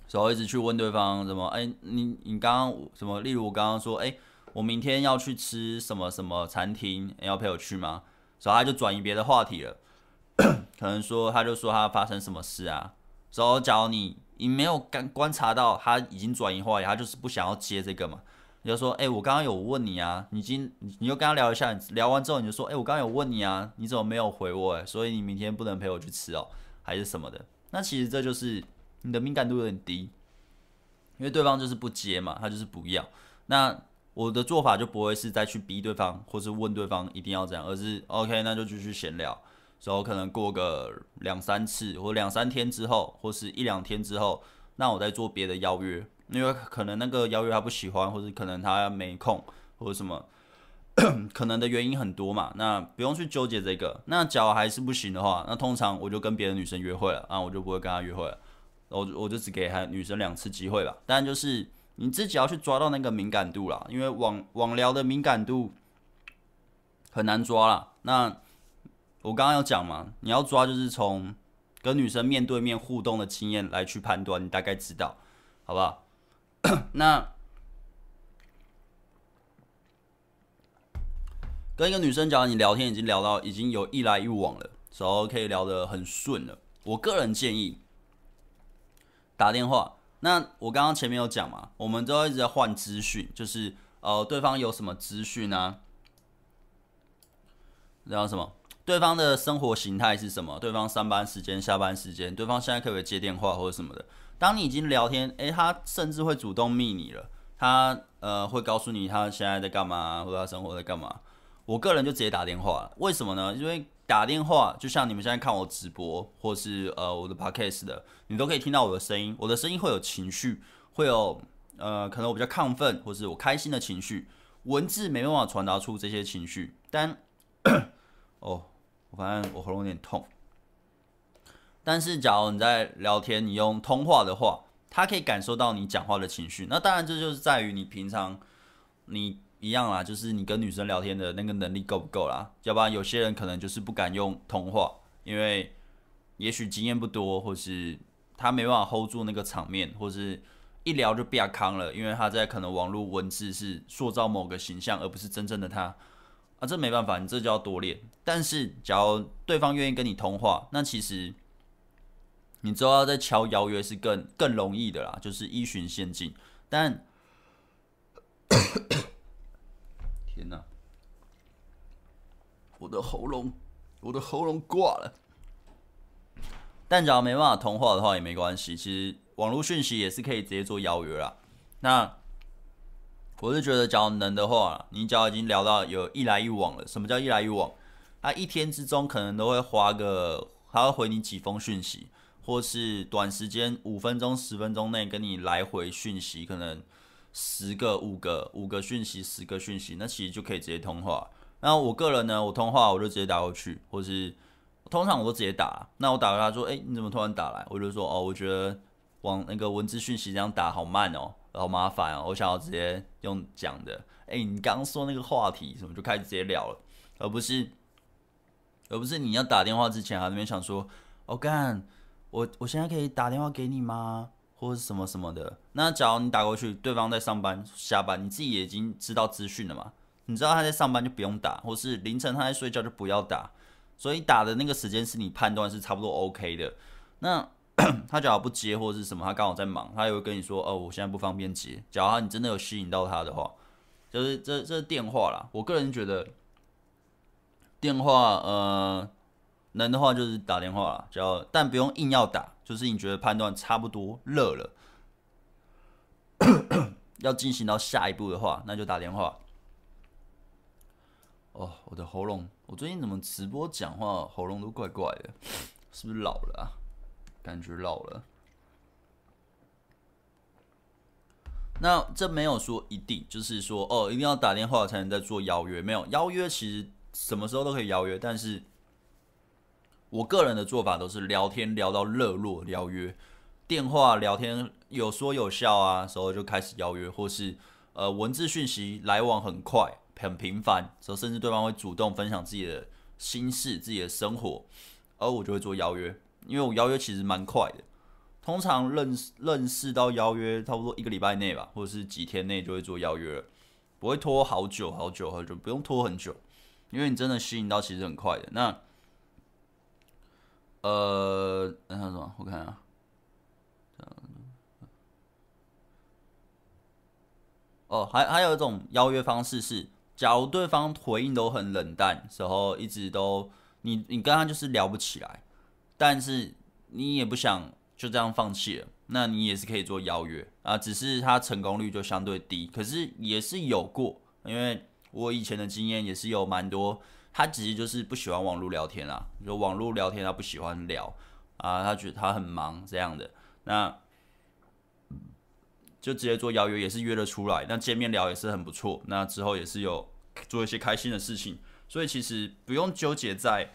所以一直去问对方什么，哎，你你刚刚什么？例如我刚刚说，哎，我明天要去吃什么什么餐厅，你要陪我去吗？所以他就转移别的话题了，可能说他就说他发生什么事啊？然后，假如你你没有观观察到他已经转移话题，他就是不想要接这个嘛。你就说，哎、我刚刚有问你啊，你今你就跟他聊一下，聊完之后你就说，哎、我刚刚有问你啊，你怎么没有回我？哎，所以你明天不能陪我去吃哦，还是什么的？那其实这就是你的敏感度有点低，因为对方就是不接嘛，他就是不要。那我的做法就不会是再去逼对方，或是问对方一定要这样，而是 OK，那就继续闲聊。然后可能过个两三次，或两三天之后，或是一两天之后，那我再做别的邀约，因为可能那个邀约他不喜欢，或者可能他没空，或者 什么，可能的原因很多嘛。那不用去纠结这个。那假如还是不行的话，那通常我就跟别的女生约会了，啊，我就不会跟她约会了，我我就只给他女生两次机会吧。但就是你自己要去抓到那个敏感度啦，因为网网聊的敏感度很难抓啦。那我刚刚有讲嘛，你要抓就是从跟女生面对面互动的经验来去判断，你大概知道，好不好？跟一个女生，讲你聊天已经聊到已经有一来一往了，时候可以聊得很顺了。我个人建议打电话。那我刚刚前面有讲嘛，我们都一直在换资讯，就是呃，对方有什么资讯啊？然后什么？对方的生活形态是什么？对方上班时间、下班时间，对方现在可不可以接电话或者什么的？当你已经聊天，诶，他甚至会主动密你了，他呃会告诉你他现在在干嘛，或者他生活在干嘛。我个人就直接打电话，为什么呢？因为打电话就像你们现在看我直播，或是呃我的 podcast 的，你都可以听到我的声音。我的声音会有情绪，会有呃可能我比较亢奋，或是我开心的情绪。文字没办法传达出这些情绪，但 哦，反正我喉咙有点痛。但是假如你在聊天，你用通话的话，他可以感受到你讲话的情绪。那当然这就是在于你平常你。一样啦，就是你跟女生聊天的那个能力够不够啦？要不然有些人可能就是不敢用通话，因为也许经验不多，或是他没办法 hold 住那个场面，或是一聊就变康了，因为他在可能网络文字是塑造某个形象，而不是真正的他啊，这没办法，你这就要多练。但是假如对方愿意跟你通话，那其实你之后要再敲邀约是更更容易的啦，就是依循先进，但。天哪！我的喉咙，我的喉咙挂了。但假如没办法通话的话也没关系，其实网络讯息也是可以直接做邀约啦。那我是觉得，假如能的话，你只要已经聊到有一来一往了。什么叫一来一往？他一天之中可能都会花个，他会回你几封讯息，或是短时间五分钟、十分钟内跟你来回讯息，可能。十个、五个、五个讯息，十个讯息，那其实就可以直接通话。那我个人呢，我通话我就直接打过去，或是通常我都直接打。那我打给他说：“哎，你怎么突然打来？”我就说：“哦，我觉得往那个文字讯息这样打好慢哦，好麻烦哦，我想要直接用讲的。哎，你刚刚说那个话题什么，就开始直接聊了，而不是而不是你要打电话之前还在那边想说：哦干，我我现在可以打电话给你吗？”或者什么什么的，那假如你打过去，对方在上班下班，你自己也已经知道资讯了嘛？你知道他在上班就不用打，或是凌晨他在睡觉就不要打，所以打的那个时间是你判断是差不多 OK 的。那 他假如不接或者是什么，他刚好在忙，他也会跟你说哦，我现在不方便接。假如他你真的有吸引到他的话，就是这这电话啦。我个人觉得电话呃能的话就是打电话啦，只要但不用硬要打。就是你觉得判断差不多热了，要进行到下一步的话，那就打电话。哦，我的喉咙，我最近怎么直播讲话喉咙都怪怪的，是不是老了啊？感觉老了。那这没有说一定，就是说哦，一定要打电话才能再做邀约，没有邀约，其实什么时候都可以邀约，但是。我个人的做法都是聊天聊到热络，邀约，电话聊天有说有笑啊，时候就开始邀约，或是呃文字讯息来往很快很频繁，时候甚至对方会主动分享自己的心事、自己的生活，而我就会做邀约，因为我邀约其实蛮快的，通常认识认识到邀约差不多一个礼拜内吧，或者是几天内就会做邀约了，不会拖好久好久好久，不用拖很久，因为你真的吸引到其实很快的那。呃，那什么？我看啊，哦，还还有一种邀约方式是，假如对方回应都很冷淡，时候一直都你你跟他就是聊不起来，但是你也不想就这样放弃了，那你也是可以做邀约啊，只是他成功率就相对低，可是也是有过，因为我以前的经验也是有蛮多。他其实就是不喜欢网络聊天啦，就网络聊天他不喜欢聊啊，他觉得他很忙这样的，那就直接做邀约也是约得出来，那见面聊也是很不错，那之后也是有做一些开心的事情，所以其实不用纠结在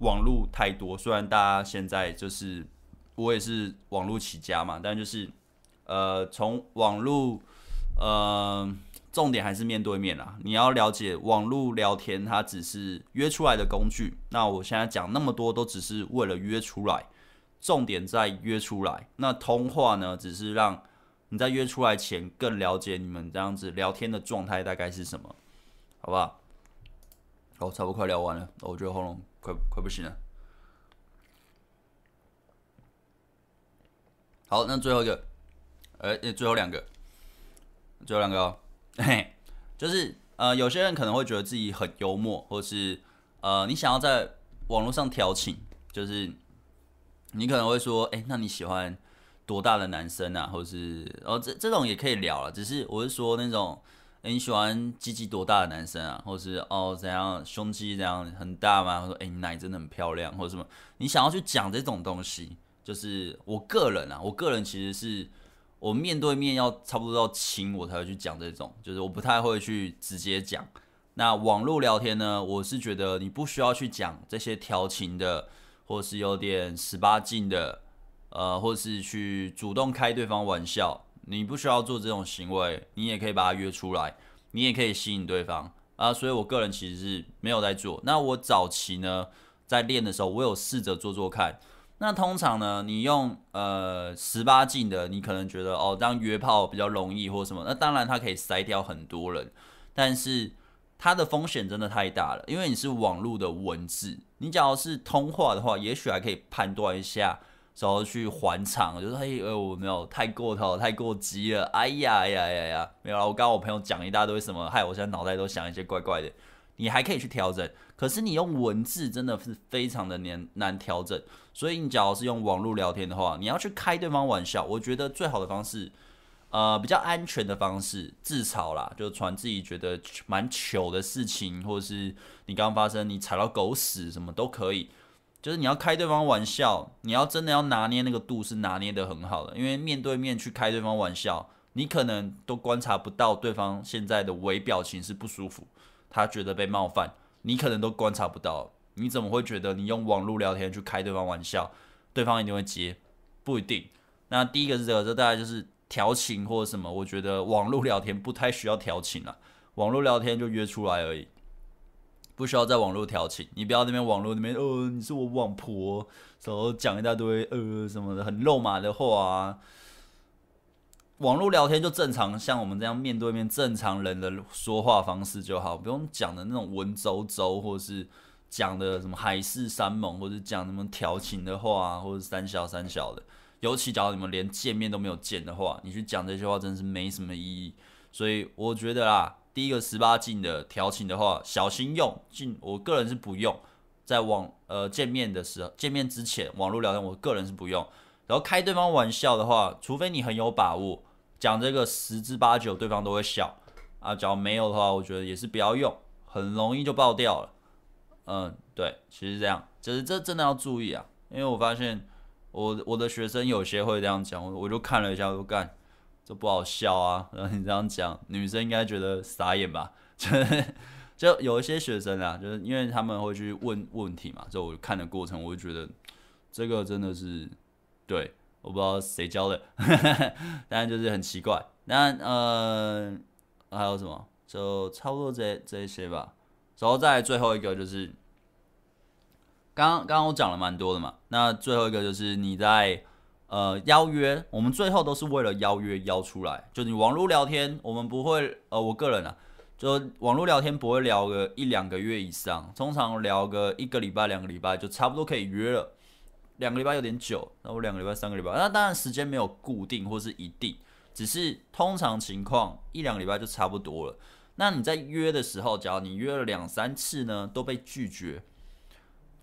网络太多，虽然大家现在就是我也是网络起家嘛，但就是呃从网络呃。重点还是面对面啦，你要了解网络聊天，它只是约出来的工具。那我现在讲那么多，都只是为了约出来，重点在约出来。那通话呢，只是让你在约出来前更了解你们这样子聊天的状态大概是什么，好不好？哦，差不多快聊完了，我觉得喉咙快快不行了。好，那最后一个，呃，最后两个，最后两个哦，嘿，就是呃，有些人可能会觉得自己很幽默，或是呃，你想要在网络上调情，就是你可能会说，哎，那你喜欢多大的男生啊？或是哦，这这种也可以聊了，只是我是说那种。欸、你喜欢鸡鸡多大的男生啊？或是哦怎样胸肌怎样很大吗？或者说哎、你奶真的很漂亮，或者什么？你想要去讲这种东西，就是我个人啊，我个人其实是我面对面要差不多要亲我才会去讲这种，就是我不太会去直接讲。那网络聊天呢，我是觉得你不需要去讲这些调情的，或是有点十八禁的，呃，或是去主动开对方玩笑。你不需要做这种行为，你也可以把他约出来，你也可以吸引对方啊。所以我个人其实是没有在做。那我早期呢，在练的时候，我有试着做做看。那通常呢，你用呃十八禁的，你可能觉得哦，这样约炮比较容易或什么。那当然，它可以筛掉很多人，但是它的风险真的太大了，因为你是网络的文字，你假如是通话的话，也许还可以判断一下。然后去还场，就是嘿，呃，我没有太过头，太过激了，哎呀，哎呀，哎呀，呀，没有了。我刚刚我朋友讲一大堆什么，害我现在脑袋都想一些怪怪的。你还可以去调整，可是你用文字真的是非常的难难调整。所以你只要是用网络聊天的话，你要去开对方玩笑，我觉得最好的方式，呃，比较安全的方式，自嘲啦，就传自己觉得蛮糗的事情，或者是你刚刚发生你踩到狗屎什么都可以。就是你要开对方玩笑，你要真的要拿捏那个度是拿捏得很好的，因为面对面去开对方玩笑，你可能都观察不到对方现在的微表情是不舒服，他觉得被冒犯，你可能都观察不到。你怎么会觉得你用网络聊天去开对方玩笑，对方一定会接？不一定。那第一个是这个，这大概就是调情或者什么，我觉得网络聊天不太需要调情了，网络聊天就约出来而已。不需要在网络调情，你不要那边网络那边，呃，你是我网婆，然后讲一大堆呃什么的很肉麻的话啊。网络聊天就正常，像我们这样面对面正常人的说话方式就好，不用讲的那种文绉绉，或是讲的什么海誓山盟，或者讲什么调情的话啊，或者三小三小的。尤其假如你们连见面都没有见的话，你去讲这些话真是没什么意义。所以我觉得啦。第一个十八禁的调情的话，小心用，进我个人是不用，在网呃见面的时候，见面之前网络聊天，我个人是不用。然后开对方玩笑的话，除非你很有把握，讲这个十之八九对方都会笑啊。假如没有的话，我觉得也是不要用，很容易就爆掉了。嗯，对，其实这样，就是这真的要注意啊，因为我发现我我的学生有些会这样讲，我我就看了一下，我干。这不好笑啊！然后你这样讲，女生应该觉得傻眼吧？就就有一些学生啊，就是因为他们会去问问题嘛，就我看的过程，我就觉得这个真的是对，我不知道谁教的，但就是很奇怪。那呃还有什么？就差不多这这些吧。然后再最后一个就是，刚刚刚我讲了蛮多的嘛，那最后一个就是你在。呃，邀约，我们最后都是为了邀约邀出来。就你网络聊天，我们不会，呃，我个人啊，就网络聊天不会聊个一两个月以上，通常聊个一个礼拜、两个礼拜就差不多可以约了。两个礼拜有点久，那我两个礼拜、三个礼拜，那当然时间没有固定或是一定，只是通常情况一两个礼拜就差不多了。那你在约的时候，假如你约了两三次呢，都被拒绝。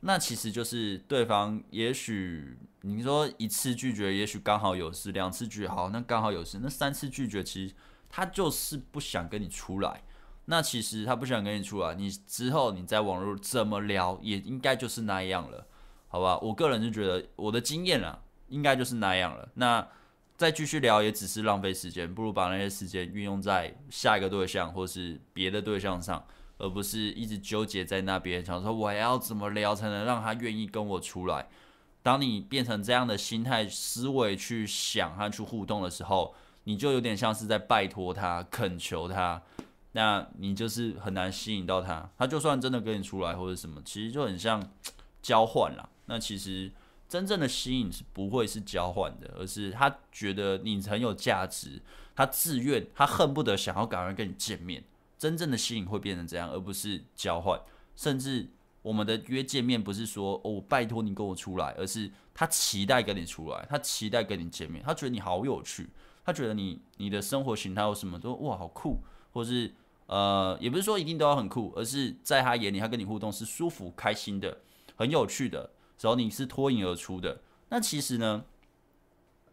那其实就是对方，也许你说一次拒绝，也许刚好有事；两次拒绝，好，那刚好有事；那三次拒绝，其实他就是不想跟你出来。那其实他不想跟你出来，你之后你在网络怎么聊，也应该就是那样了，好吧？我个人就觉得我的经验啊，应该就是那样了。那再继续聊也只是浪费时间，不如把那些时间运用在下一个对象或是别的对象上。而不是一直纠结在那边，想说我要怎么聊才能让他愿意跟我出来。当你变成这样的心态思维去想和去互动的时候，你就有点像是在拜托他、恳求他，那你就是很难吸引到他。他就算真的跟你出来或者什么，其实就很像交换了。那其实真正的吸引是不会是交换的，而是他觉得你很有价值，他自愿，他恨不得想要赶快跟你见面。真正的吸引会变成这样，而不是交换。甚至我们的约见面不是说哦，拜托你跟我出来，而是他期待跟你出来，他期待跟你见面，他觉得你好有趣，他觉得你你的生活形态有什么都哇好酷，或是呃也不是说一定都要很酷，而是在他眼里，他跟你互动是舒服、开心的、很有趣的，只要你是脱颖而出的，那其实呢，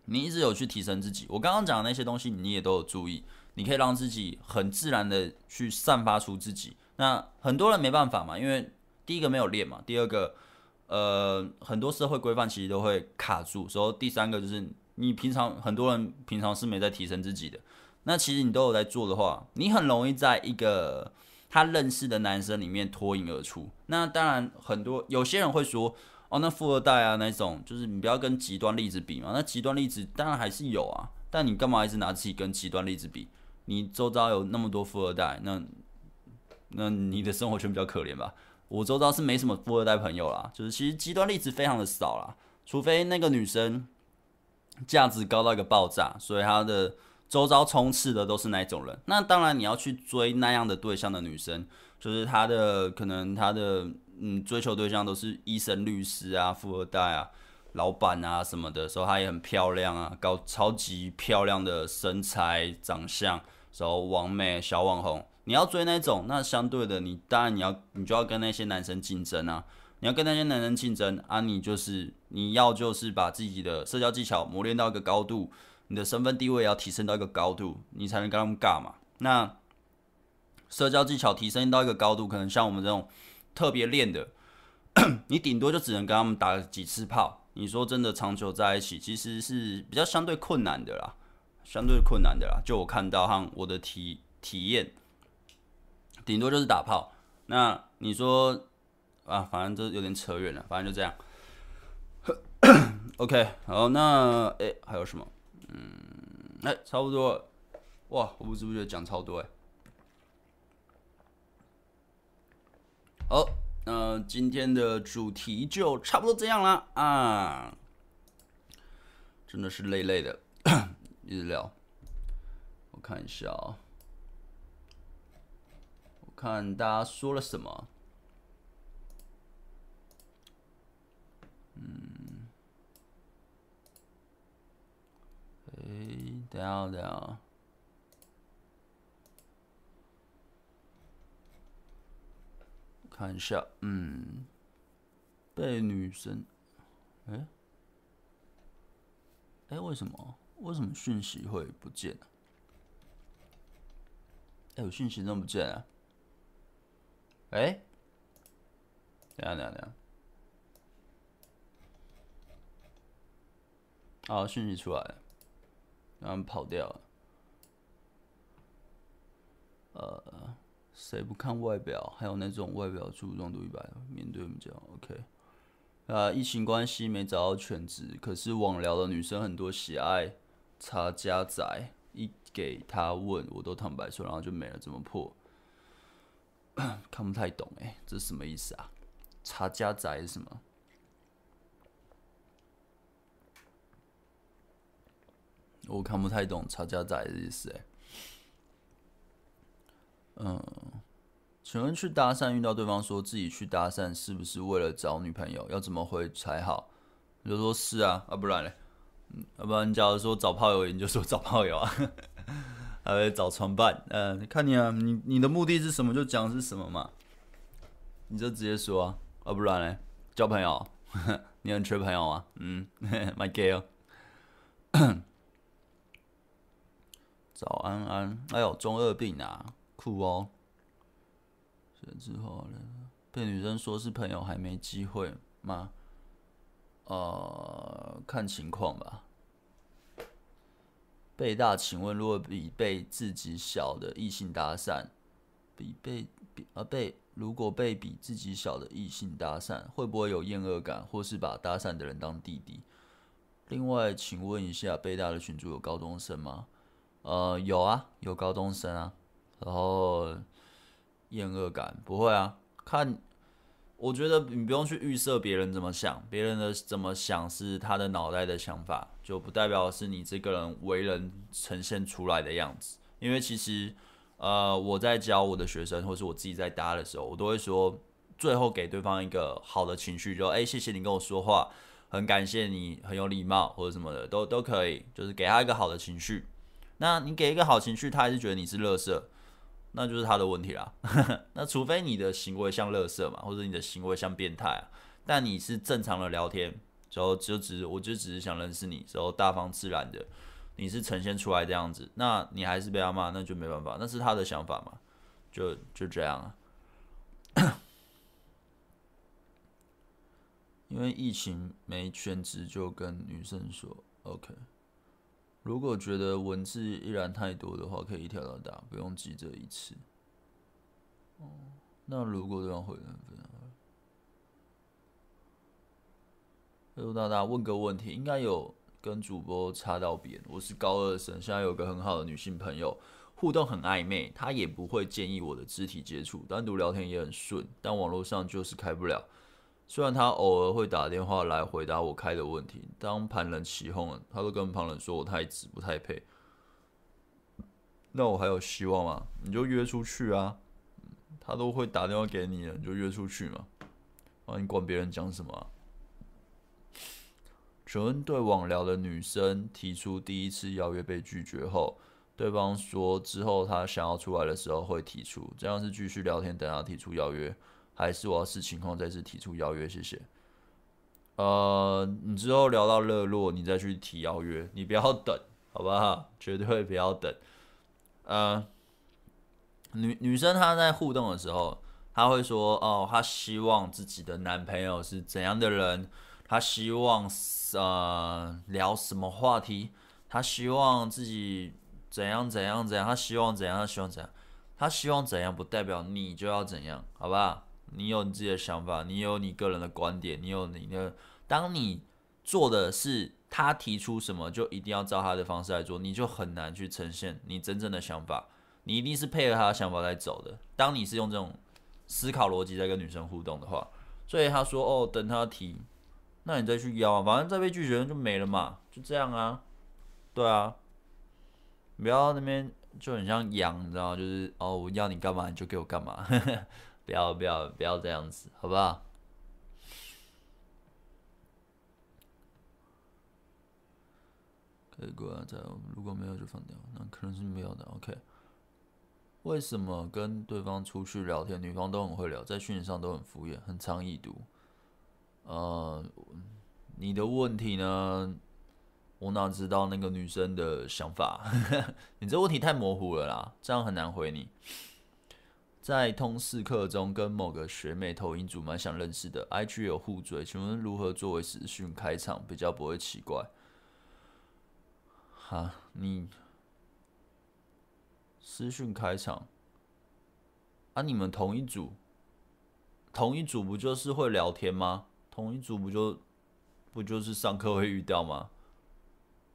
你一直有去提升自己。我刚刚讲的那些东西，你也都有注意。你可以让自己很自然的去散发出自己。那很多人没办法嘛，因为第一个没有练嘛，第二个，呃，很多社会规范其实都会卡住。所以第三个就是你平常很多人平常是没在提升自己的。那其实你都有在做的话，你很容易在一个他认识的男生里面脱颖而出。那当然，很多有些人会说，哦，那富二代啊那种，就是你不要跟极端例子比嘛。那极端例子当然还是有啊，但你干嘛一直拿自己跟极端例子比？你周遭有那么多富二代，那那你的生活圈比较可怜吧？我周遭是没什么富二代朋友啦，就是其实极端例子非常的少啦，除非那个女生价值高到一个爆炸，所以她的周遭充斥的都是那种人。那当然你要去追那样的对象的女生，就是她的可能她的嗯追求对象都是医生、律师啊、富二代啊、老板啊什么的，时候她也很漂亮啊，高超级漂亮的身材、长相。时候网美小网红，你要追那种，那相对的你，当然你要，你就要跟那些男生竞争啊！你要跟那些男生竞争啊！你就是你要就是把自己的社交技巧磨练到一个高度，你的身份地位要提升到一个高度，你才能跟他们尬嘛。那社交技巧提升到一个高度，可能像我们这种特别练的，你顶多就只能跟他们打几次炮。你说真的长久在一起，其实是比较相对困难的啦。相对困难的啦，就我看到哈我的体体验，顶多就是打炮。那你说啊，反正这有点扯远了，反正就这样。OK，好，那哎、还有什么？嗯，哎、差不多了。哇，我不知不觉讲超多哎。好，那今天的主题就差不多这样啦。啊。真的是累累的。一直聊，我看一下啊，我看大家说了什么。嗯，哎，等下等下，看一下，嗯，被女生，哎，哎，为什么？为什么讯息会不见呢？哎，有讯息怎么不见啊？哎，等下等下等下，啊，讯息出来了，然后跑掉了。呃，谁不看外表？还有那种外表注重度一百，面对我们讲 OK。啊，疫情关系没找到全职，可是网聊的女生很多喜爱。查家仔一给他问，我都坦白说，然后就没了，怎么破？看不太懂哎，这什么意思啊？查家仔是什么？我看不太懂查家仔的意思哎。嗯，请问去搭讪遇到对方说自己去搭讪是不是为了找女朋友？要怎么回才好？你就说是啊，啊不然嘞？要不然，假如说找炮友，你就说找炮友啊，还会找床伴。嗯、看你啊，你你的目的是什么，就讲是什么嘛。你就直接说啊，要不然嘞，交朋友，你很缺朋友啊。嗯，my girl。早安安，哎呦，中二病啊，酷哦。之后呢，被女生说是朋友，还没机会吗？呃，看情况吧。被大，请问，如果比被自己小的异性搭讪，比被比啊被，如果被比自己小的异性搭讪，会不会有厌恶感，或是把搭讪的人当弟弟？另外，请问一下，被大的群主有高中生吗？呃，有啊，有高中生啊。然后，厌恶感不会啊，看。我觉得你不用去预设别人怎么想，别人的怎么想是他的脑袋的想法，就不代表是你这个人为人呈现出来的样子。因为其实，呃，我在教我的学生，或是我自己在搭的时候，我都会说，最后给对方一个好的情绪，就哎、欸，谢谢你跟我说话，很感谢你很有礼貌或者什么的，都都可以，就是给他一个好的情绪。那你给一个好情绪，他还是觉得你是乐色，那就是他的问题啦。那除非你的行为像垃圾嘛，或者你的行为像变态啊，但你是正常的聊天，然后就只我就只是想认识你，然后大方自然的，你是呈现出来这样子，那你还是被他骂，那就没办法，那是他的想法嘛，就就这样啊。因为疫情没全职，就跟女生说 OK。如果觉得文字依然太多的话，可以一条条打，不用急着一次。哦，那如果这样回来，非常好。Hello，大大问个问题，应该有跟主播擦到边。我是高二生，现在有个很好的女性朋友，互动很暧昧，她也不会建议我的肢体接触，单独聊天也很顺，但网络上就是开不了。虽然他偶尔会打电话来回答我开的问题，当旁人起哄，他都跟旁人说我太直不太配。那我还有希望吗？你就约出去啊！他都会打电话给你了，你就约出去嘛。啊，你管别人讲什么啊？请问对网聊的女生提出第一次邀约被拒绝后，对方说之后他想要出来的时候会提出，这样是继续聊天等他提出邀约？还是我要视情况再次提出邀约，谢谢。呃，你之后聊到热络，你再去提邀约，你不要等，好不好？绝对不要等。呃，女女生她在互动的时候，她会说哦，她希望自己的男朋友是怎样的人，她希望呃聊什么话题，她希望自己怎样怎样怎样，她希望怎样，她希望怎样，她希望怎样，不代表你就要怎样，好不好？你有你自己的想法，你有你个人的观点，你有你的。当你做的是他提出什么，就一定要照他的方式来做，你就很难去呈现你真正的想法。你一定是配合他的想法来走的。当你是用这种思考逻辑在跟女生互动的话，所以他说哦，等他提，那你再去邀，反正再被拒绝就没了嘛，就这样啊。对啊，不要那边就很像羊，你知道吗？就是哦，我要你干嘛你就给我干嘛。不要不要不要这样子，好不好？可以过来再，如果没有就放掉，那可能是没有的。OK，为什么跟对方出去聊天，女方都很会聊，在讯息上都很敷衍，很常已读？呃，你的问题呢？我哪知道那个女生的想法？你这问题太模糊了啦，这样很难回你。在通识课中跟某个学妹投影组蛮想认识的，IG 有互追，请问如何作为私讯开场比较不会奇怪？哈，你私讯开场啊？你们同一组，同一组不就是会聊天吗？同一组不就不就是上课会遇到吗？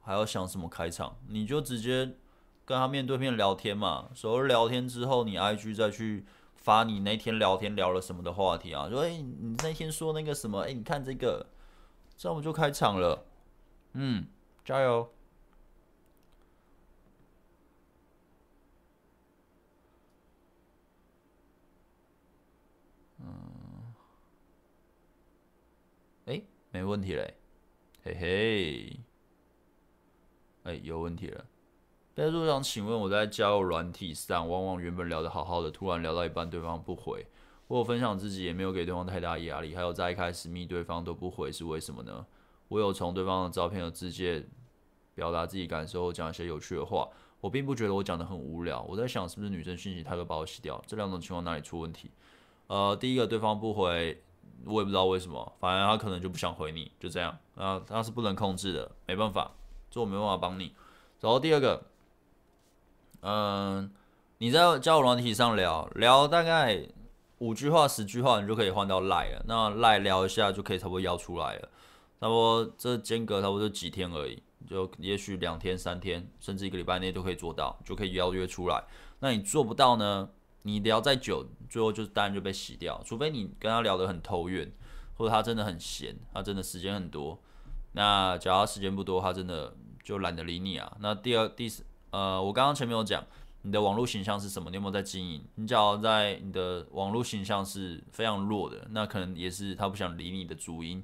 还要想什么开场？你就直接。跟他面对面聊天嘛，所谓聊天之后，你 IG 再去发你那天聊天聊了什么的话题啊？说，哎、你那天说那个什么？哎、你看这个，这样我们就开场了。嗯，加油。嗯，哎、没问题嘞，嘿嘿。哎、有问题了。在路上，请问我在交友软体上，往往原本聊得好好的，突然聊到一半，对方不回。我有分享自己，也没有给对方太大压力。还有在一开始密对方都不回，是为什么呢？我有从对方的照片和字界表达自己感受，讲一些有趣的话。我并不觉得我讲得很无聊。我在想，是不是女生讯息太多把我洗掉？这两种情况哪里出问题？呃，第一个，对方不回，我也不知道为什么，反正他可能就不想回你，就这样。啊，他是不能控制的，没办法，这我没办法帮你。然后第二个。嗯，你在交友软体上聊聊大概五句话、十句话，你就可以换到赖了。那赖聊一下就可以差不多邀出来了。差不多这间隔差不多就几天而已，就也许两天、三天，甚至一个礼拜内都可以做到，就可以邀约出来。那你做不到呢？你聊再久，最后就当然就被洗掉。除非你跟他聊得很投缘，或者他真的很闲，他真的时间很多。那假如他时间不多，他真的就懒得理你啊。那第二、第四。呃，我刚刚前面有讲，你的网络形象是什么？你有没有在经营？你只要在你的网络形象是非常弱的，那可能也是他不想理你的主因。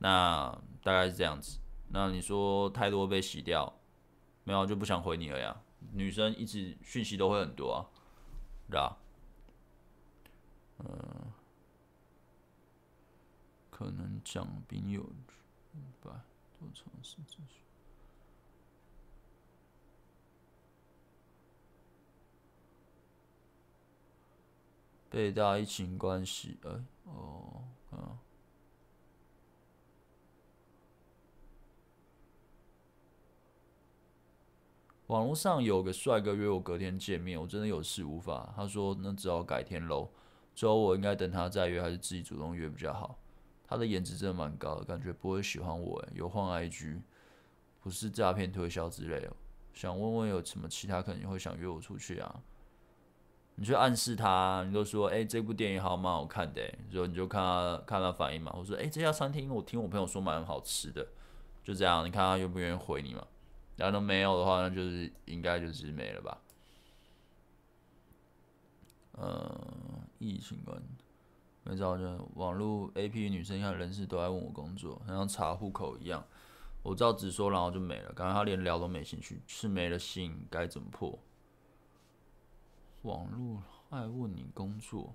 那大概是这样子。那你说太多被洗掉，没有就不想回你了呀？女生一直讯息都会很多啊，对吧？嗯，可能讲兵有吧，多尝试咨询。北大疫情关系，哎、哦，嗯。网络上有个帅哥约我隔天见面，我真的有事无法。他说那只好改天喽。之后我应该等他再约，还是自己主动约比较好？他的颜值真的蛮高的，感觉不会喜欢我。有换 IG，不是诈骗推销之类的。想问问有什么其他可能会想约我出去啊？你去暗示他，你就说哎、这部电影好蛮好看的，然后你就看他看他反应嘛。我说哎、这家餐厅我听我朋友说蛮好吃的，就这样，你看他愿不愿意回你嘛？然后都没有的话，那就是应该就是没了吧。嗯，疫情关，没找就网络 A P 女生看人事都在问我工作，好像查户口一样。我照直说，然后就没了。感觉他连聊都没兴趣，是没了信该怎么破？网络爱问你工作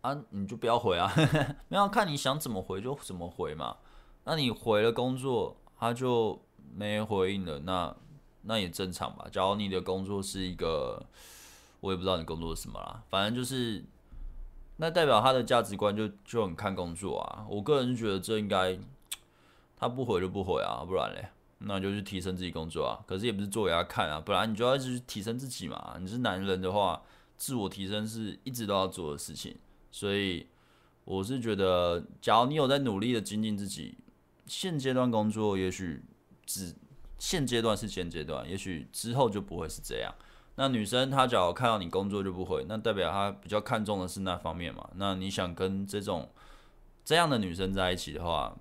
啊，你就不要回啊，没有看你想怎么回就怎么回嘛。那你回了工作，他就。没回应了，那那也正常吧。假如你的工作是一个，我也不知道你工作什么啦，反正就是，那代表他的价值观就就很看工作啊。我个人觉得这应该，他不回就不回啊，不然嘞，那就去提升自己工作啊。可是也不是做给他看啊，不然你就要一直去提升自己嘛。你是男人的话，自我提升是一直都要做的事情。所以我是觉得，假如你有在努力的精进自己，现阶段工作也许。只现阶段是现阶段，也许之后就不会是这样。那女生她只要看到你工作就不会，那代表她比较看重的是那方面嘛。那你想跟这种这样的女生在一起的话，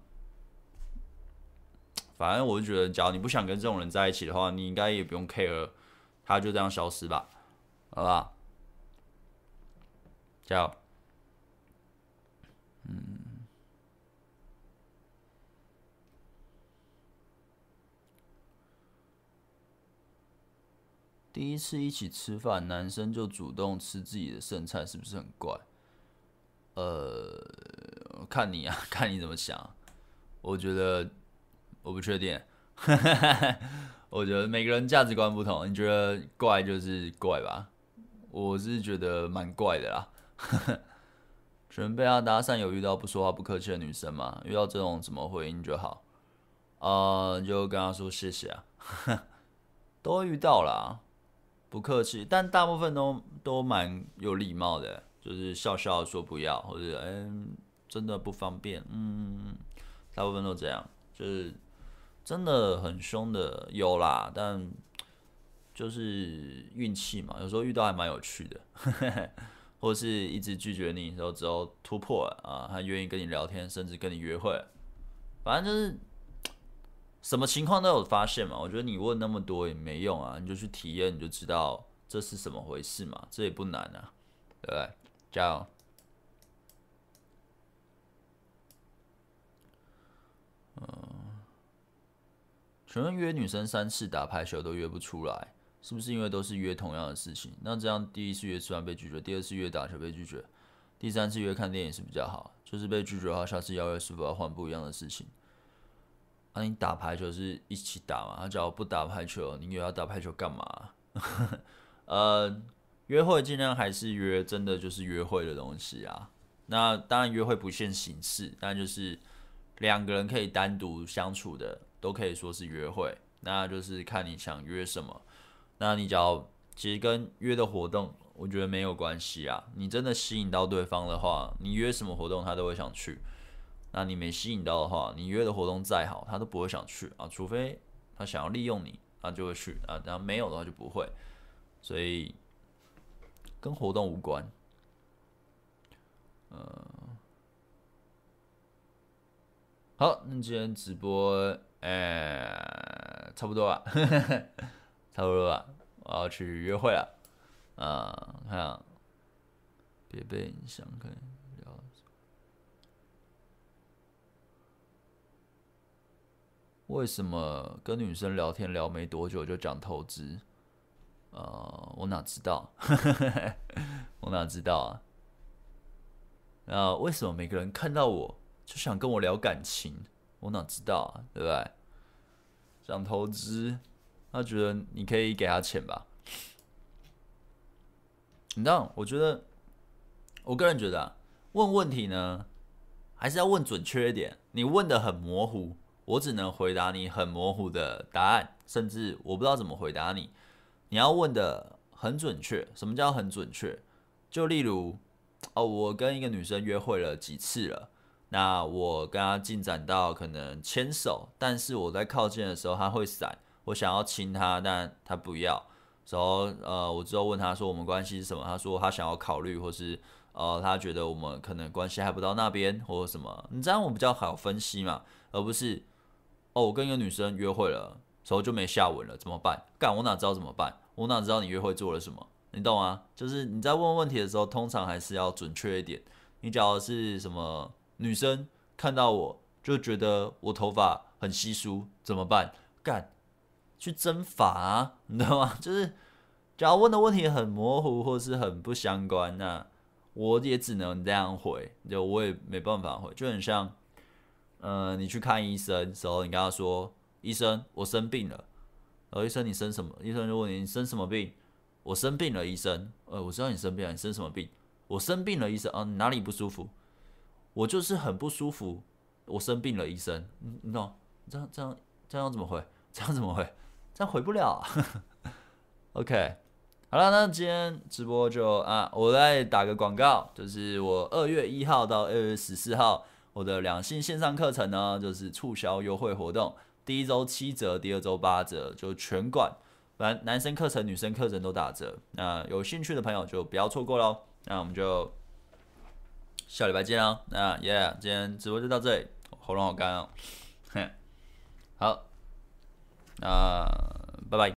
反正我就觉得，假如你不想跟这种人在一起的话，你应该也不用 care，他就这样消失吧，好吧？加油，嗯。第一次一起吃饭，男生就主动吃自己的剩菜，是不是很怪？呃，看你啊，看你怎么想。我觉得我不确定，我觉得每个人价值观不同，你觉得怪就是怪吧。我是觉得蛮怪的啦。准备要搭讪，有遇到不说话不客气的女生吗？遇到这种怎么回应就好？呃，就跟她说谢谢啊，都遇到啦。不客气，但大部分都都蛮有礼貌的，就是笑笑说不要，或者哎、真的不方便，嗯，大部分都这样，就是真的很凶的有啦，但就是运气嘛，有时候遇到还蛮有趣的，或是一直拒绝你，然后之后突破了啊，他愿意跟你聊天，甚至跟你约会，反正就是。什么情况都有发现嘛？我觉得你问那么多也没用啊，你就去体验，你就知道这是什么回事嘛。这也不难啊，对不对？加油。请问约女生三次打排球都约不出来，是不是因为都是约同样的事情？那这样第一次约吃完被拒绝，第二次约打球被拒绝，第三次约看电影是比较好。就是被拒绝的话，下次邀约是否要换不一样的事情？那、啊、你打排球是一起打嘛？他假如不打排球，你以为要打排球干嘛？呃，约会尽量还是约真的就是约会的东西啊。那当然约会不限形式，但就是两个人可以单独相处的，都可以说是约会。那就是看你想约什么。那你只要其实跟约的活动，我觉得没有关系啊。你真的吸引到对方的话，你约什么活动他都会想去。那你没吸引到的话，你约的活动再好，他都不会想去啊，除非他想要利用你，他就会去啊。然后没有的话就不会，所以跟活动无关。嗯，好，那今天直播，哎、差不多吧，差不多吧。我要去约会了。啊，看，别被影响，可以聊。为什么跟女生聊天聊没多久就讲投资？呃，我哪知道？我哪知道啊？那为什么每个人看到我就想跟我聊感情？我哪知道啊？对不对？想投资，他觉得你可以给他钱吧？你知道，我觉得，我个人觉得啊，问问题呢，还是要问准确一点。你问的很模糊，我只能回答你很模糊的答案，甚至我不知道怎么回答你。你要问的很准确，什么叫很准确？就例如，哦，我跟一个女生约会了几次了，那我跟他进展到可能牵手，但是我在靠近的时候他会闪，我想要亲他，但他不要。然后，呃，我之后问他说我们关系是什么？他说他想要考虑，或是呃，他觉得我们可能关系还不到那边，或者什么。你这样我比较好分析嘛，而不是哦，我跟一个女生约会了，之后就没下文了，怎么办？干，我哪知道怎么办？我哪知道你约会做了什么？你懂吗？就是你在问问题的时候，通常还是要准确一点。你假如是什么 女生看到我就觉得我头发很稀疏，怎么办？干。去针法啊，你知道吗？就是，假如问的问题很模糊或是很不相关，那我也只能这样回，就我也没办法回，就很像，呃，你去看医生的时候，你跟他说，医生，我生病了，然后医生你生什么？医生就问你，你生什么病？我生病了，医生，呃，我知道你生病了，你生什么病？我生病了，医生，啊，哪里不舒服？我就是很不舒服，我生病了，医生，你懂？这样这样这样怎么回？这样怎么回？这样回不了，OK，好了，那今天直播就啊，我再打个广告，就是我二月一号到二月十四号，我的两性线上课程呢，就是促销优惠活动，第一周七折，第二周八折，就全馆，反正男生课程、女生课程都打折，那有兴趣的朋友就不要错过喽。那我们就下礼拜见哦。那耶，yeah, 今天直播就到这里，喉咙好干哦，哼，好。啊，拜拜。